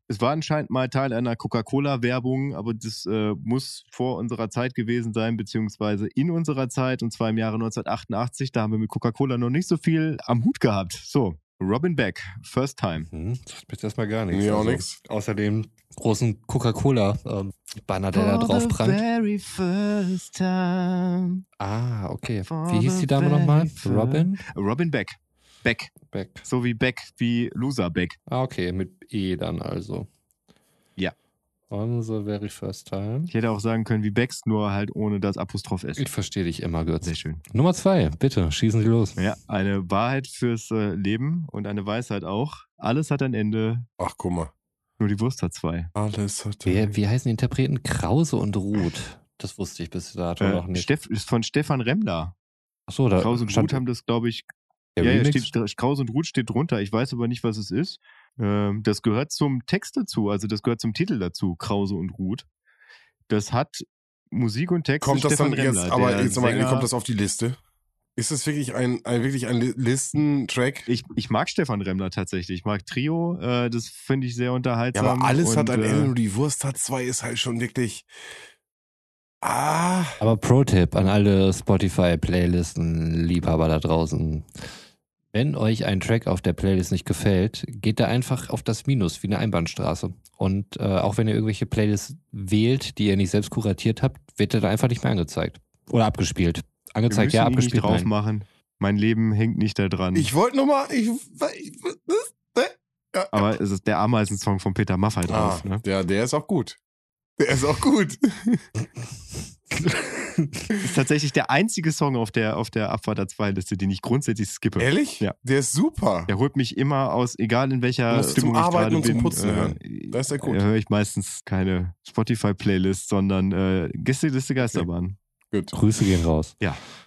es war anscheinend mal Teil einer Coca-Cola-Werbung, aber das äh, muss vor unserer Zeit gewesen sein, beziehungsweise in unserer Zeit, und zwar im Jahre 1988. Da haben wir mit Coca-Cola noch nicht so viel am Hut gehabt. So, Robin Beck, First Time. Hm, das ist erstmal gar nichts. Auch Also, nix. Außer dem großen Coca-Cola-Banner, der da drauf prangt. very first time. Ah, okay. For Wie hieß die Dame nochmal? Robin? Robin Beck. Beck. Beck. So wie Beck, wie Loser Beck. Ah, okay, mit E dann also. Ja. On the very first time. Ich hätte auch sagen können, wie Becks, nur halt ohne das Apostroph S. Ich verstehe dich immer, Götz. Sehr schön. Nummer zwei, bitte, schießen Sie los. Ja, eine Wahrheit fürs äh, Leben und eine Weisheit auch. Alles hat ein Ende, Ach, guck mal. nur die Wurst hat zwei. Alles hat. Wer, wie heißen die Interpreten? Krause und Ruth. Das wusste ich bis dato noch Äh, nicht. Steff, ist von Stefan Remmler. Achso, da Kraus und Ruth haben das, glaube ich. Der ja, ja, Remix. steht, Kraus und Ruth steht drunter. Ich weiß aber nicht, was es ist. Ähm, das gehört zum Text dazu, also das gehört zum Titel dazu, Krause und Ruth. Das hat Musik und Text. Kommt das Stefan dann jetzt, Remmler, aber der jetzt mal, kommt das auf die Liste? Ist das wirklich ein, ein wirklich ein Li- Listentrack? Ich, ich mag Stefan Remmler tatsächlich. Ich mag Trio. Äh, das finde ich sehr Ja, unterhaltsam. aber alles hat und, ein äh, Ende, nur die Wurst hat zwei, ist halt schon wirklich. Ah. Aber Pro-Tipp an alle Spotify-Playlisten-Liebhaber da draußen. Wenn euch ein Track auf der Playlist nicht gefällt, geht da einfach auf das Minus wie eine Einbahnstraße. Und äh, auch wenn ihr irgendwelche Playlists wählt, die ihr nicht selbst kuratiert habt, wird er da einfach nicht mehr angezeigt. Oder abgespielt. Angezeigt, ja, ihn nicht abgespielt. drauf Nein. machen. Mein Leben hängt nicht da dran. Ich wollte nur mal. Ich, ich, ja, aber es ist der Ameisen-Song von Peter Maffay drauf. ah, Ne? der, der ist auch gut. Der ist auch gut. Ist tatsächlich der einzige Song auf der, auf der Abfahrt der 2 Liste, den ich grundsätzlich skippe. Ehrlich? Ja. Der ist super. Der holt mich immer aus, egal in welcher Musst du zum Stimmung ich Arbeiten gerade und zum bin. Putzen äh, hören. Da ist er gut. Da höre ich meistens keine Spotify-Playlist, sondern äh, Gästeliste Geisterbahn. Gut. Grüße gehen raus.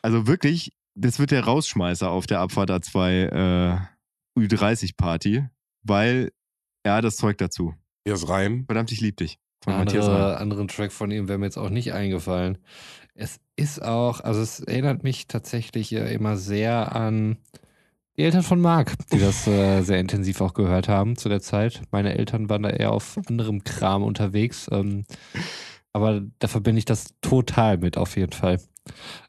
Also wirklich, das wird der Rausschmeißer auf der Abfahrt A2 äh, Ü30-Party, weil er hat das Zeug dazu. Hier Reim. Verdammt, ich lieb dich. Von Matthias Andere, anderen Track von ihm wäre mir jetzt auch nicht eingefallen. Es ist auch, also es erinnert mich tatsächlich äh, immer sehr an die Eltern von Marc, die das äh, sehr intensiv auch gehört haben zu der Zeit. Meine Eltern waren da eher auf anderem Kram unterwegs. Ähm, aber da verbinde ich das total mit, auf jeden Fall.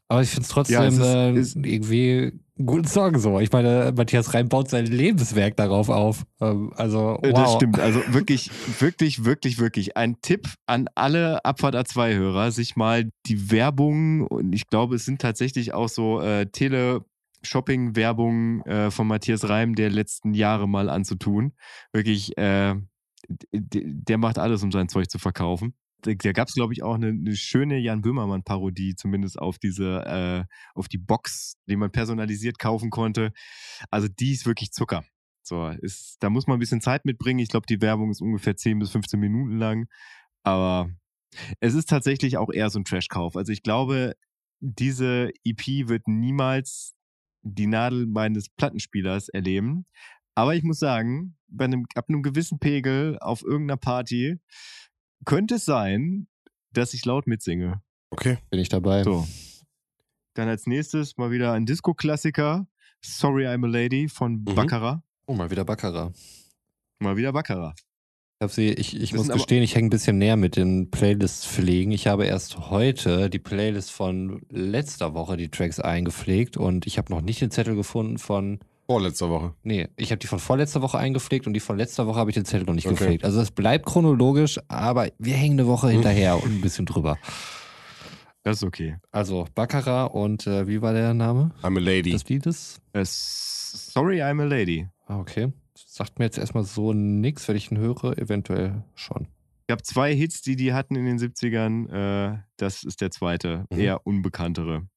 Aber ich finde es trotzdem Ja, es ist- äh, ist- irgendwie guten Song so. Ich meine, Matthias Reim baut sein Lebenswerk darauf auf. Ähm, also, Äh, wow. Das stimmt. Also wirklich, wirklich, wirklich, wirklich. Ein Tipp an alle Abfahrt A2-Hörer, sich mal die Werbung, und ich glaube, es sind tatsächlich auch so äh, Tele-Shopping-Werbung äh, von Matthias Reim der letzten Jahre mal anzutun. Wirklich, äh, der macht alles, um sein Zeug zu verkaufen. Da, gab es, glaube ich, auch eine, eine schöne Jan Böhmermann-Parodie, zumindest auf diese, äh, auf die Box, die man personalisiert kaufen konnte. Also die ist wirklich Zucker. So, ist, da muss man ein bisschen Zeit mitbringen. Ich glaube, die Werbung ist ungefähr 10 bis 15 Minuten lang. Aber es ist tatsächlich auch eher so ein Trash-Kauf. Also ich glaube, diese EP wird niemals die Nadel meines Plattenspielers erleben. Aber ich muss sagen, bei einem, ab einem gewissen Pegel auf irgendeiner Party könnte es sein, dass ich laut mitsinge. Okay. Bin ich dabei. So. Dann als nächstes mal wieder ein Disco-Klassiker. Sorry I'm a Lady von Mhm. Baccarat. Oh, mal wieder Baccarat. Mal wieder Baccarat. Ich, hab sie, ich, ich muss gestehen, ich hänge ein bisschen näher mit den Playlists-Pflegen. Ich habe erst heute die Playlist von letzter Woche, die Tracks eingepflegt und ich habe noch nicht den Zettel gefunden von. Vorletzte Woche. Nee, ich habe die von vorletzter Woche eingepflegt und die von letzter Woche habe ich den Zettel noch nicht Okay. gepflegt. Also es bleibt chronologisch, aber wir hängen eine Woche hinterher und ein bisschen drüber. Das ist okay. Also Baccarat und äh, wie war der Name I'm a Lady. des Liedes? Äh, sorry I'm a Lady. Ah, okay. Sagt mir jetzt erstmal so nix, wenn ich ihn höre, eventuell schon. Ich habe zwei Hits, die die hatten in den 70ern. Äh, das ist der zweite, Mhm. eher unbekanntere.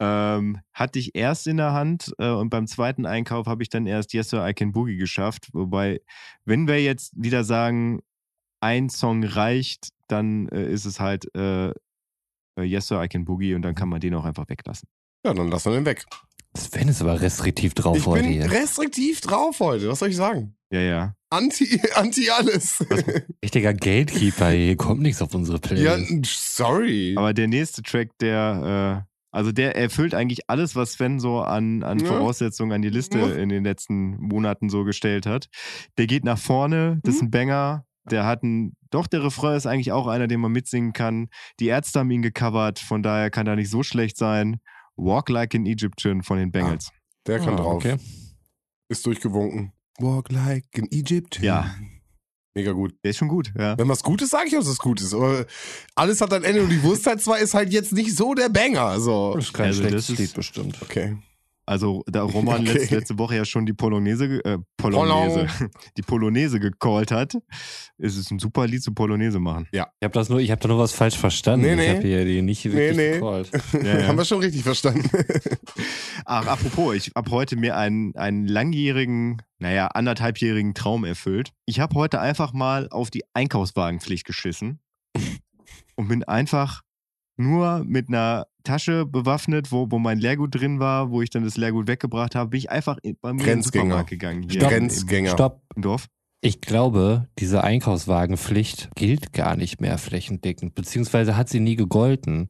Ähm, hatte ich erst in der Hand äh, und beim zweiten Einkauf habe ich dann erst Yes Sir I Can Boogie geschafft. Wobei, wenn wir jetzt wieder sagen, ein Song reicht, dann äh, ist es halt äh, äh, Yes Sir I Can Boogie und dann kann man den auch einfach weglassen. Ja, dann lassen wir den weg. Sven ist aber restriktiv drauf ich heute bin hier. restriktiv drauf heute. Was soll ich sagen? Ja, ja. Anti, anti alles. Richtiger Gatekeeper, hier kommt nichts auf unsere ja, Playlist. sorry. Aber der nächste Track, der, äh, also der erfüllt eigentlich alles, was Sven so an, an Ja. Voraussetzungen an die Liste Ja. in den letzten Monaten so gestellt hat. Der geht nach vorne, das ist Mhm. ein Banger. Der hat ein, doch, der Refrain ist eigentlich auch einer, den man mitsingen kann. Die Ärzte haben ihn gecovert, von daher kann er nicht so schlecht sein. Walk Like an Egyptian von den Bengals. Der kann Ah, drauf. Okay. Ist durchgewunken. Walk like an Egypt. Ja. Mega gut. Der ist schon gut, ja. Wenn was gut ist, sage ich auch, dass es gut ist. Aber alles hat ein Ende und die Wurstteil 2 ist halt jetzt nicht so der Banger. So. Das ist kein Also schlechtes das ist- Lied bestimmt. Okay. Also da Roman Okay. letzte, letzte Woche ja schon die Polonaise, äh, Polonaise, die Polonaise gecallt hat, ist es ein super Lied zu Polonaise machen. Ich habe das nur, ich habe da nur was falsch verstanden. Nee, Ich nee. habe hier die nicht wirklich nee. gecallt. Ja, ja. Haben wir schon richtig verstanden. Ach, apropos, ich habe heute mir einen, einen langjährigen, naja, anderthalbjährigen Traum erfüllt. Ich habe heute einfach mal auf die Einkaufswagenpflicht geschissen und bin einfach nur mit einer Tasche bewaffnet, wo, wo mein Leergut drin war, wo ich dann das Leergut weggebracht habe, bin ich einfach in, bei mir in den Grenzgänger. Supermarkt gegangen. Hier Stopp. Grenzgänger. Stopp. Im Dorf. Ich glaube, diese Einkaufswagenpflicht gilt gar nicht mehr flächendeckend, beziehungsweise hat sie nie gegolten.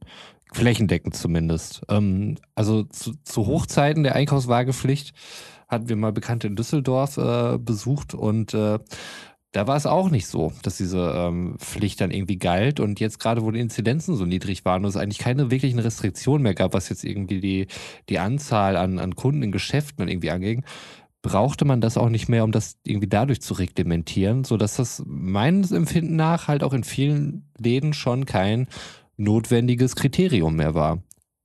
Flächendeckend zumindest. Ähm, also zu, zu Hochzeiten der Einkaufswagenpflicht hatten wir mal Bekannte in Düsseldorf äh, besucht und äh, da war es auch nicht so, dass diese ähm, Pflicht dann irgendwie galt. Und jetzt gerade, wo die Inzidenzen so niedrig waren und es eigentlich keine wirklichen Restriktionen mehr gab, was jetzt irgendwie die, die Anzahl an, an Kunden in Geschäften irgendwie anging, brauchte man das auch nicht mehr, um das irgendwie dadurch zu reglementieren, sodass das meines Empfinden nach halt auch in vielen Läden schon kein notwendiges Kriterium mehr war.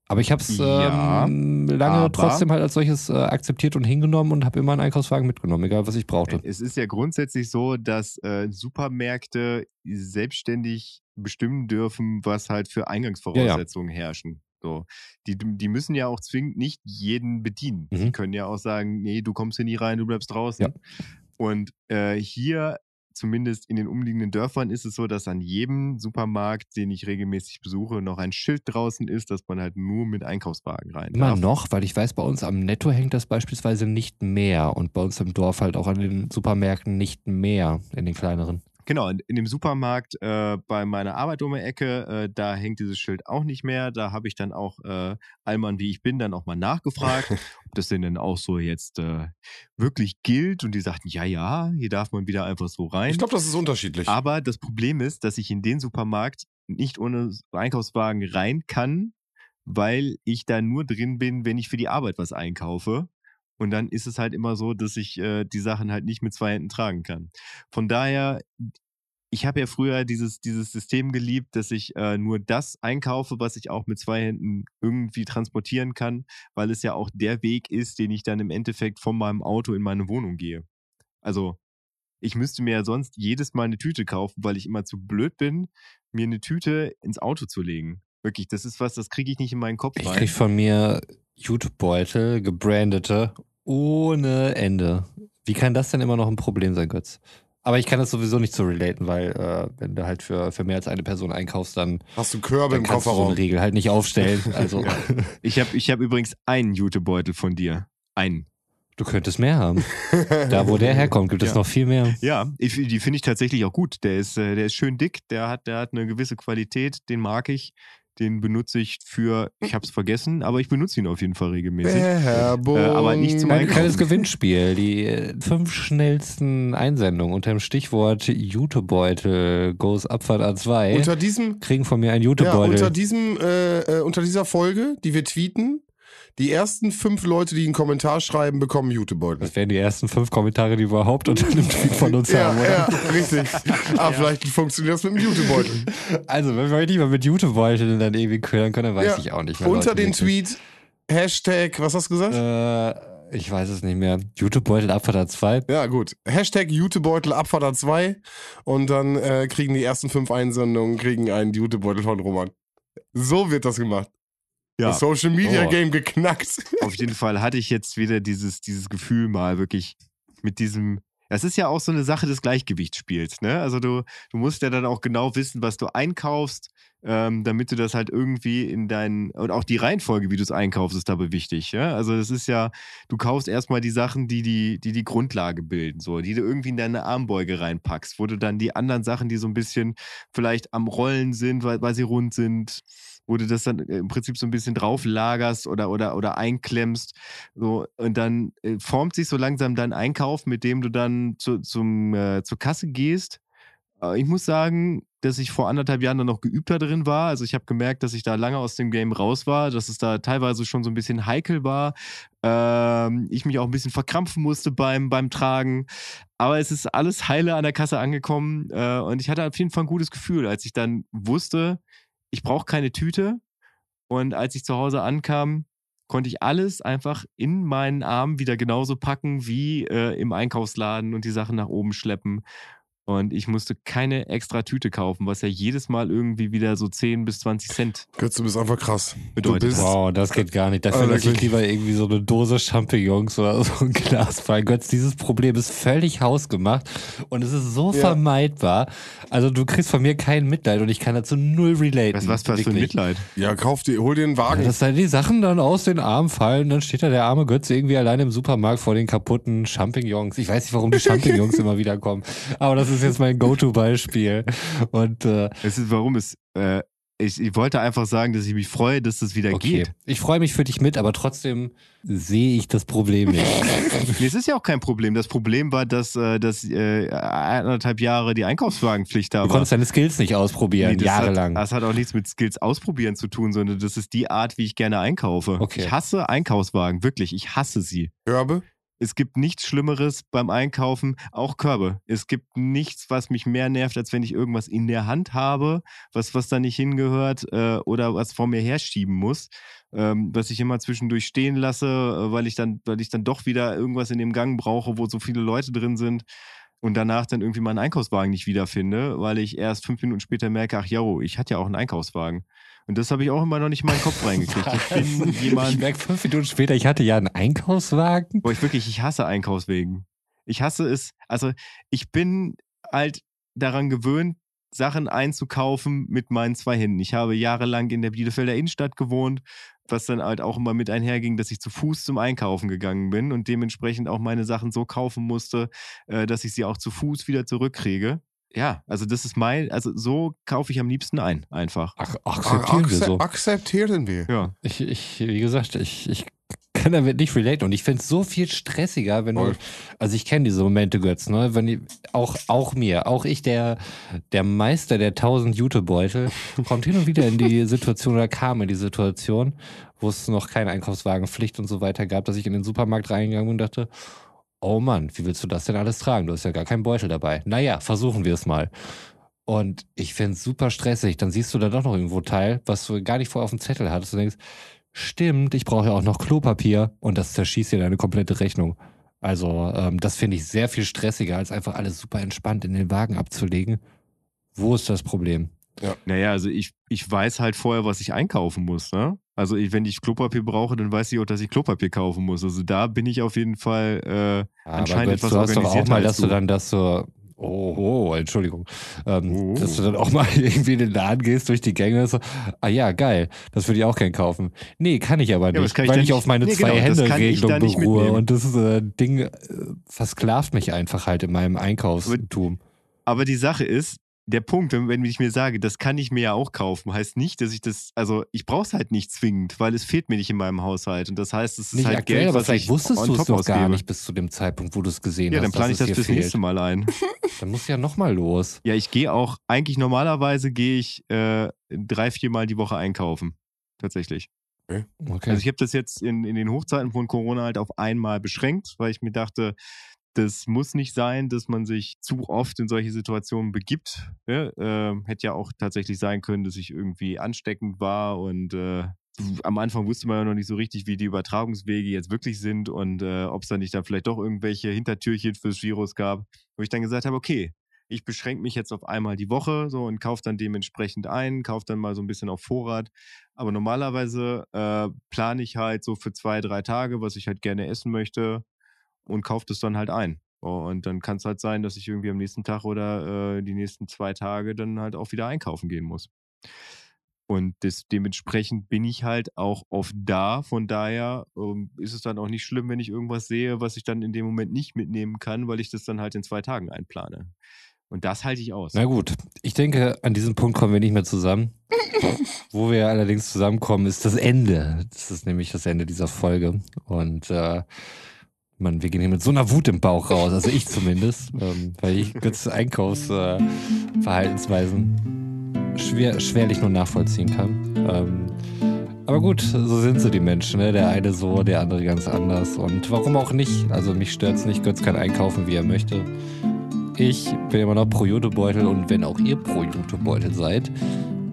Aber ich habe es Ja, ähm, lange trotzdem halt als solches äh, akzeptiert und hingenommen und habe immer einen Einkaufswagen mitgenommen, egal was ich brauchte. Es ist ja grundsätzlich so, dass äh, Supermärkte selbstständig bestimmen dürfen, was halt für Eingangsvoraussetzungen herrschen. So. Die, die müssen ja auch zwingend nicht jeden bedienen. Mhm. Sie können ja auch sagen, nee, du kommst hier nie rein, du bleibst draußen. Ja. Und äh, hier, zumindest in den umliegenden Dörfern, ist es so, dass an jedem Supermarkt, den ich regelmäßig besuche, noch ein Schild draußen ist, dass man halt nur mit Einkaufswagen rein Immer darf. noch, weil ich weiß, bei uns am Netto hängt das beispielsweise nicht mehr und bei uns im Dorf halt auch an den Supermärkten nicht mehr, in den kleineren. Genau, in, in dem Supermarkt äh, bei meiner Arbeit um die Ecke, äh, da hängt dieses Schild auch nicht mehr. Da habe ich dann auch, äh, Allmann wie ich bin, dann auch mal nachgefragt, ob das denn dann auch so jetzt äh, wirklich gilt. Und die sagten, ja, ja, hier darf man wieder einfach so rein. Ich glaube, das ist unterschiedlich. Aber das Problem ist, dass ich in den Supermarkt nicht ohne Einkaufswagen rein kann, weil ich da nur drin bin, wenn ich für die Arbeit was einkaufe. Und dann ist es halt immer so, dass ich äh, die Sachen halt nicht mit zwei Händen tragen kann. Von daher, ich habe ja früher dieses, dieses System geliebt, dass ich äh, nur das einkaufe, was ich auch mit zwei Händen irgendwie transportieren kann, weil es ja auch der Weg ist, den ich dann im Endeffekt von meinem Auto in meine Wohnung gehe. Also ich müsste mir ja sonst jedes Mal eine Tüte kaufen, weil ich immer zu blöd bin, mir eine Tüte ins Auto zu legen. Wirklich, das ist was, das kriege ich nicht in meinen Kopf Ich rein. krieg von mir Jutebeutel, gebrandete, ohne Ende. Wie kann das denn immer noch ein Problem sein, Götz? Aber ich kann das sowieso nicht so relaten, weil äh, wenn du halt für, für mehr als eine Person einkaufst, dann, Hast du Körbe dann im kannst du so Kofferraum? eine Regel halt nicht aufstellen. Also Ich habe ich hab übrigens einen Jutebeutel von dir. Einen. du könntest mehr haben. Da, wo der herkommt, gibt es Ja. noch viel mehr. Ja, ich, die finde ich tatsächlich auch gut. Der ist, äh, der ist schön dick, der hat, der hat eine gewisse Qualität, den mag ich. Den benutze ich für, ich habe es vergessen, aber ich benutze ihn auf jeden Fall regelmäßig. Werbung. Äh, aber nicht zum Ein Einkaufen. kleines Gewinnspiel. Die äh, fünf schnellsten Einsendungen unter dem Stichwort Jutebeutel goes Abfahrt A2 Unter diesem, kriegen von mir einen ja, Jutebeutel. unter diesem, äh, äh, unter dieser Folge, die wir tweeten, die ersten fünf Leute, die einen Kommentar schreiben, bekommen Jutebeutel. das wären die ersten fünf Kommentare, die wir überhaupt unter einem Tweet von uns Ja, haben, oder? ja, richtig. Ah, vielleicht funktioniert das mit dem Jutebeutel. Also, wenn wir euch nicht mal mit Jutebeuteln dann irgendwie ködern können, dann weiß Ja. ich auch nicht mehr. Unter Leute, den. Tweet, Hashtag, was hast du gesagt? Äh, ich weiß es nicht mehr. Jutebeutel Abfahrt A2. Ja, gut. Hashtag Jutebeutel Abfahrt 2 und dann äh, kriegen die ersten fünf Einsendungen kriegen einen Jutebeutel von Roman. So wird das gemacht. Ja, Das Social Media Oh. Game geknackt. auf jeden Fall hatte ich jetzt wieder dieses, dieses Gefühl mal wirklich mit diesem. Das ist ja auch so eine Sache des Gleichgewichtsspiels, ne? Also du, du musst ja dann auch genau wissen, was du einkaufst, ähm, damit du das halt irgendwie in deinen, und auch die Reihenfolge, wie du es einkaufst, ist dabei wichtig, ja? Also das ist ja, du kaufst erstmal die Sachen, die die, die die Grundlage bilden, so, die du irgendwie in deine Armbeuge reinpackst, wo du dann die anderen Sachen, die so ein bisschen vielleicht am Rollen sind, weil, weil sie rund sind, wo du das dann äh, im Prinzip so ein bisschen drauf lagerst oder, oder, oder einklemmst. So, und dann äh, formt sich so langsam dein Einkauf, mit dem du dann zu, zum, äh, zur Kasse gehst. Äh, ich muss sagen, dass ich vor anderthalb Jahren dann noch geübter drin war. Also ich habe gemerkt, dass ich da lange aus dem Game raus war, dass es da teilweise schon so ein bisschen heikel war. Ähm, ich mich auch ein bisschen verkrampfen musste beim, beim Tragen. Aber es ist alles heile an der Kasse angekommen. Äh, und ich hatte auf jeden Fall ein gutes Gefühl, als ich dann wusste, ich brauche keine Tüte. Und als ich zu Hause ankam, konnte ich alles einfach in meinen Arm wieder genauso packen wie äh, im Einkaufsladen und die Sachen nach oben schleppen. Und ich musste keine extra Tüte kaufen, was ja jedes Mal irgendwie wieder so 10 bis 20 Cent Götz, du bist einfach krass. bedeutet. Du bist- Wow, das geht gar nicht. Dafür Also ich lieber irgendwie so eine Dose Champignons oder so ein Glas fallen. Götz, dieses Problem ist völlig hausgemacht und es ist so Ja. vermeidbar. Also du kriegst von mir kein Mitleid und ich kann dazu null relaten. Was, was, was für ein. Mitleid. Ja, kauf dir, hol dir einen Ja, Wagen. dass da die Sachen dann aus den Armen fallen, dann steht da der arme Götz irgendwie allein im Supermarkt vor den kaputten Champignons. Ich weiß nicht, warum die Champignons immer wieder kommen, aber das ist jetzt mein Go-To-Beispiel. Und äh, Es ist, warum es, äh, ich, ich wollte einfach sagen, dass ich mich freue, dass das wieder okay, geht. ich freue mich für dich mit, aber trotzdem sehe ich das Problem nicht. Nee, es ist ja auch kein Problem. Das Problem war, dass, äh, dass äh, eineinhalb Jahre die Einkaufswagenpflicht da Du war. konntest deine Skills nicht ausprobieren, Nee, das jahrelang. Hat, das hat auch nichts mit Skills ausprobieren zu tun, sondern das ist die Art, wie ich gerne einkaufe. Okay. Ich hasse Einkaufswagen, wirklich. Ich hasse sie. Körbe. Es gibt nichts Schlimmeres beim Einkaufen, auch Körbe. Es gibt nichts, was mich mehr nervt, als wenn ich irgendwas in der Hand habe, was, was da nicht hingehört äh, oder was vor mir herschieben muss, ähm, was ich immer zwischendurch stehen lasse, äh, weil ich dann, weil ich dann doch wieder irgendwas in dem Gang brauche, wo so viele Leute drin sind und danach dann irgendwie meinen Einkaufswagen nicht wiederfinde, weil ich erst fünf Minuten später merke, ach ja, ich hatte ja auch einen Einkaufswagen. Und das habe ich auch immer noch nicht in meinen Kopf reingekriegt. Ich bin ich jemand, merke fünf Minuten später, ich hatte ja einen Einkaufswagen. Boah, ich wirklich, ich hasse Einkaufswegen. Ich hasse es, also ich bin halt daran gewöhnt, Sachen einzukaufen mit meinen zwei Händen. Ich habe jahrelang in der Bielefelder Innenstadt gewohnt, was dann halt auch immer mit einherging, dass ich zu Fuß zum Einkaufen gegangen bin und dementsprechend auch meine Sachen so kaufen musste, äh, dass ich sie auch zu Fuß wieder zurückkriege. Ja, also das ist mein, also so kaufe ich am liebsten ein, einfach. Ach, Ak akzeptieren wir so. Akzeptieren wir. Ja. Ich, ich, wie gesagt, ich, ich kann damit nicht relate und ich finde es so viel stressiger, wenn du, also ich kenne diese Momente, Götz, ne, wenn die, auch, auch mir, auch ich, der, der Meister der tausend Jutebeutel, kommt hin und wieder in die Situation oder kam in die Situation, wo es noch keine Einkaufswagenpflicht und so weiter gab, dass ich in den Supermarkt reingegangen bin und dachte, oh Mann, wie willst du das denn alles tragen? Du hast ja gar keinen Beutel dabei. Naja, versuchen wir es mal. Und ich finde es super stressig. Dann siehst du da doch noch irgendwo Teil, was du gar nicht vorher auf dem Zettel hattest. Du denkst, stimmt, ich brauche ja auch noch Klopapier und das zerschießt dir deine komplette Rechnung. Also ähm, das finde ich sehr viel stressiger, als einfach alles super entspannt in den Wagen abzulegen. Wo ist das Problem? Naja, also ich, ich weiß halt vorher, was ich einkaufen muss. Ne? Also ich, wenn ich Klopapier brauche, dann weiß ich auch, dass ich Klopapier kaufen muss. Also da bin ich auf jeden Fall äh, Aber anscheinend Götz, etwas du hast doch auch mal, dass du du. dann das so, oh, oh Entschuldigung, ähm, Oh. dass du dann auch mal irgendwie in den Laden gehst durch die Gänge und so, ah ja, geil, das würde ich auch gern kaufen. Nee, kann ich aber aber nicht, kann ich weil ich auf meine Nee, genau, zwei das Hände Regelung beruhe mitnehmen. und das äh, Ding äh, versklavt mich einfach halt in meinem Einkaufstum. Aber die Sache ist, der Punkt, wenn, ich mir sage, das kann ich mir ja auch kaufen, heißt nicht, dass ich das, also ich brauche es halt nicht zwingend, weil es fehlt mir nicht in meinem Haushalt. Und das heißt, es ist Nicht halt aktuell, Geld, aber was vielleicht ich wusstest du es doch gar nicht bis zu dem Zeitpunkt, wo du es gesehen Ja, dann hast. plane ich das es fürs dir nächste Mal ein. fehlt. Dann musst du ja nochmal los. Ja, ich gehe auch, eigentlich normalerweise gehe ich äh, drei, vier Mal die Woche einkaufen. Tatsächlich. Okay. Also ich habe das jetzt in, in den Hochzeiten von Corona halt auf einmal beschränkt, weil ich mir dachte, das muss nicht sein, dass man sich zu oft in solche Situationen begibt. Ja, äh, hätte ja auch tatsächlich sein können, dass ich irgendwie ansteckend war und äh, am Anfang wusste man ja noch nicht so richtig, wie die Übertragungswege jetzt wirklich sind und äh, ob es da nicht dann vielleicht doch irgendwelche Hintertürchen fürs Virus gab, wo ich dann gesagt habe, okay, ich beschränke mich jetzt auf einmal die Woche so und kaufe dann dementsprechend ein, kaufe dann mal so ein bisschen auf Vorrat. Aber normalerweise äh, plane ich halt so für zwei, drei Tage, was ich halt gerne essen möchte und kaufe das dann halt ein. Und dann kann es halt sein, dass ich irgendwie am nächsten Tag oder äh, die nächsten zwei Tage dann halt auch wieder einkaufen gehen muss. Und das, dementsprechend bin ich halt auch oft da. Von daher ähm, ist es dann auch nicht schlimm, wenn ich irgendwas sehe, was ich dann in dem Moment nicht mitnehmen kann, weil ich das dann halt in zwei Tagen einplane. Und das halte ich aus. Na gut, ich denke, an diesem Punkt kommen wir nicht mehr zusammen. Wo wir allerdings zusammenkommen, ist das Ende. Das ist nämlich das Ende dieser Folge. Und äh, man, wir gehen hier mit so einer Wut im Bauch raus, also ich zumindest, ähm, weil ich Götz Einkaufsverhaltensweisen äh, schwer, schwerlich nur nachvollziehen kann. Ähm, aber gut, so sind sie die Menschen. Ne? Der eine so, der andere ganz anders. Und warum auch nicht? Also mich stört's nicht. Götz kann einkaufen, wie er möchte. Ich bin immer noch pro Jutebeutel und wenn auch ihr pro Jutebeutel seid,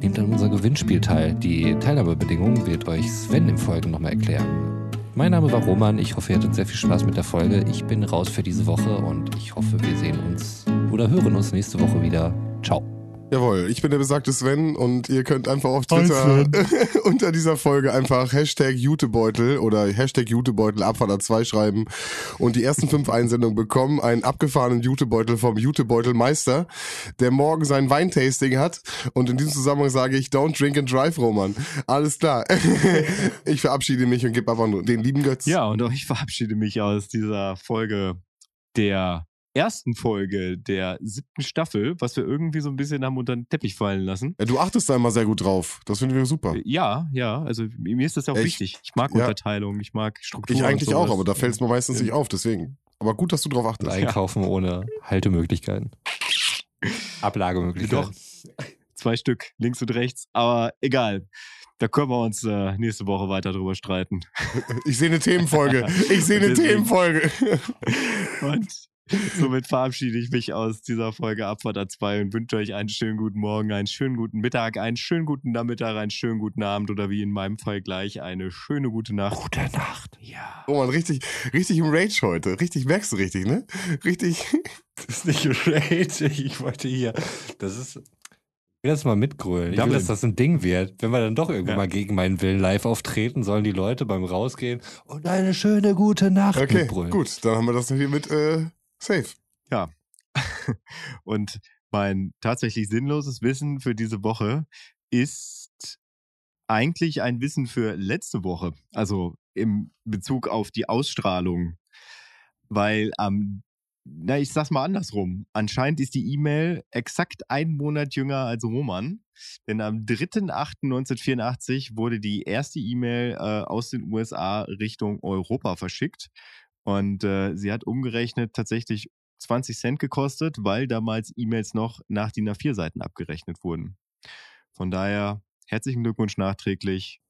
nehmt an unser Gewinnspiel teil. Die Teilnahmebedingungen wird euch Sven im Folgen nochmal erklären. Mein Name war Roman. Ich hoffe, ihr hattet sehr viel Spaß mit der Folge. Ich bin raus für diese Woche und ich hoffe, wir sehen uns oder hören uns nächste Woche wieder. Ciao. Jawohl, ich bin der besagte Sven und ihr könnt einfach auf Twitter unter dieser Folge einfach Hashtag Jutebeutel oder Hashtag Jutebeutel Abfahrt 2 schreiben und die ersten fünf Einsendungen bekommen einen abgefahrenen Jutebeutel vom Jutebeutelmeister, der morgen sein Weintasting hat und in diesem Zusammenhang sage ich Don't drink and drive, Roman. Alles klar. ich verabschiede mich und gebe nur den lieben Götz. Ja, und auch ich verabschiede mich aus dieser Folge der ersten Folge der siebten Staffel, was wir irgendwie so ein bisschen haben unter den Teppich fallen lassen. Ja, Du achtest da immer sehr gut drauf. Das finden wir super. Ja, ja, also mir ist das auch Ich- wichtig. Ich mag ja. Unterteilung, ich mag Struktur. Ich eigentlich auch, aber da fällt es mir meistens nicht auf, deswegen. Aber gut, dass du drauf Und achtest. einkaufen ohne Haltemöglichkeiten. Ablagemöglichkeiten. Zwei Stück, links und rechts, aber egal. Da können wir uns äh, nächste Woche weiter drüber streiten. Ich sehe eine Themenfolge. Ich sehe eine. Themenfolge. Und somit verabschiede ich mich aus dieser Folge Abfahrt A2 und wünsche euch einen schönen guten Morgen, einen schönen guten Mittag, einen schönen guten Nachmittag, einen schönen guten Abend oder wie in meinem Fall gleich eine schöne gute Nacht. Gute Nacht. Ja. Oh man, richtig, richtig im Rage heute. Richtig, merkst du richtig, ne? Richtig. Das ist nicht Rage. Ich wollte hier. Das ist. Ich will das mal mitgrölen. Ich will, dass das ein Ding wird. Wenn wir dann doch irgendwann Ja. mal gegen meinen Willen live auftreten, sollen die Leute beim Rausgehen und eine schöne gute Nacht Okay, mitbrüllen. gut. Dann haben wir das hier mit äh, safe. Und mein tatsächlich sinnloses Wissen für diese Woche ist eigentlich ein Wissen für letzte Woche. Also im Bezug auf die Ausstrahlung. Weil am, na, ich sag's mal andersrum. Anscheinend ist die E-Mail exakt einen Monat jünger als Roman. Denn am 3.8.1984 wurde die erste E-Mail äh, aus den USA Richtung Europa verschickt. Und äh, sie hat umgerechnet tatsächlich 20 Cent gekostet, weil damals E-Mails noch nach DIN A4-Seiten abgerechnet wurden. Von daher herzlichen Glückwunsch nachträglich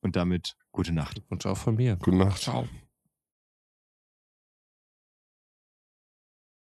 und damit gute Nacht. Wunsch auch von mir. Gute Nacht. Ciao.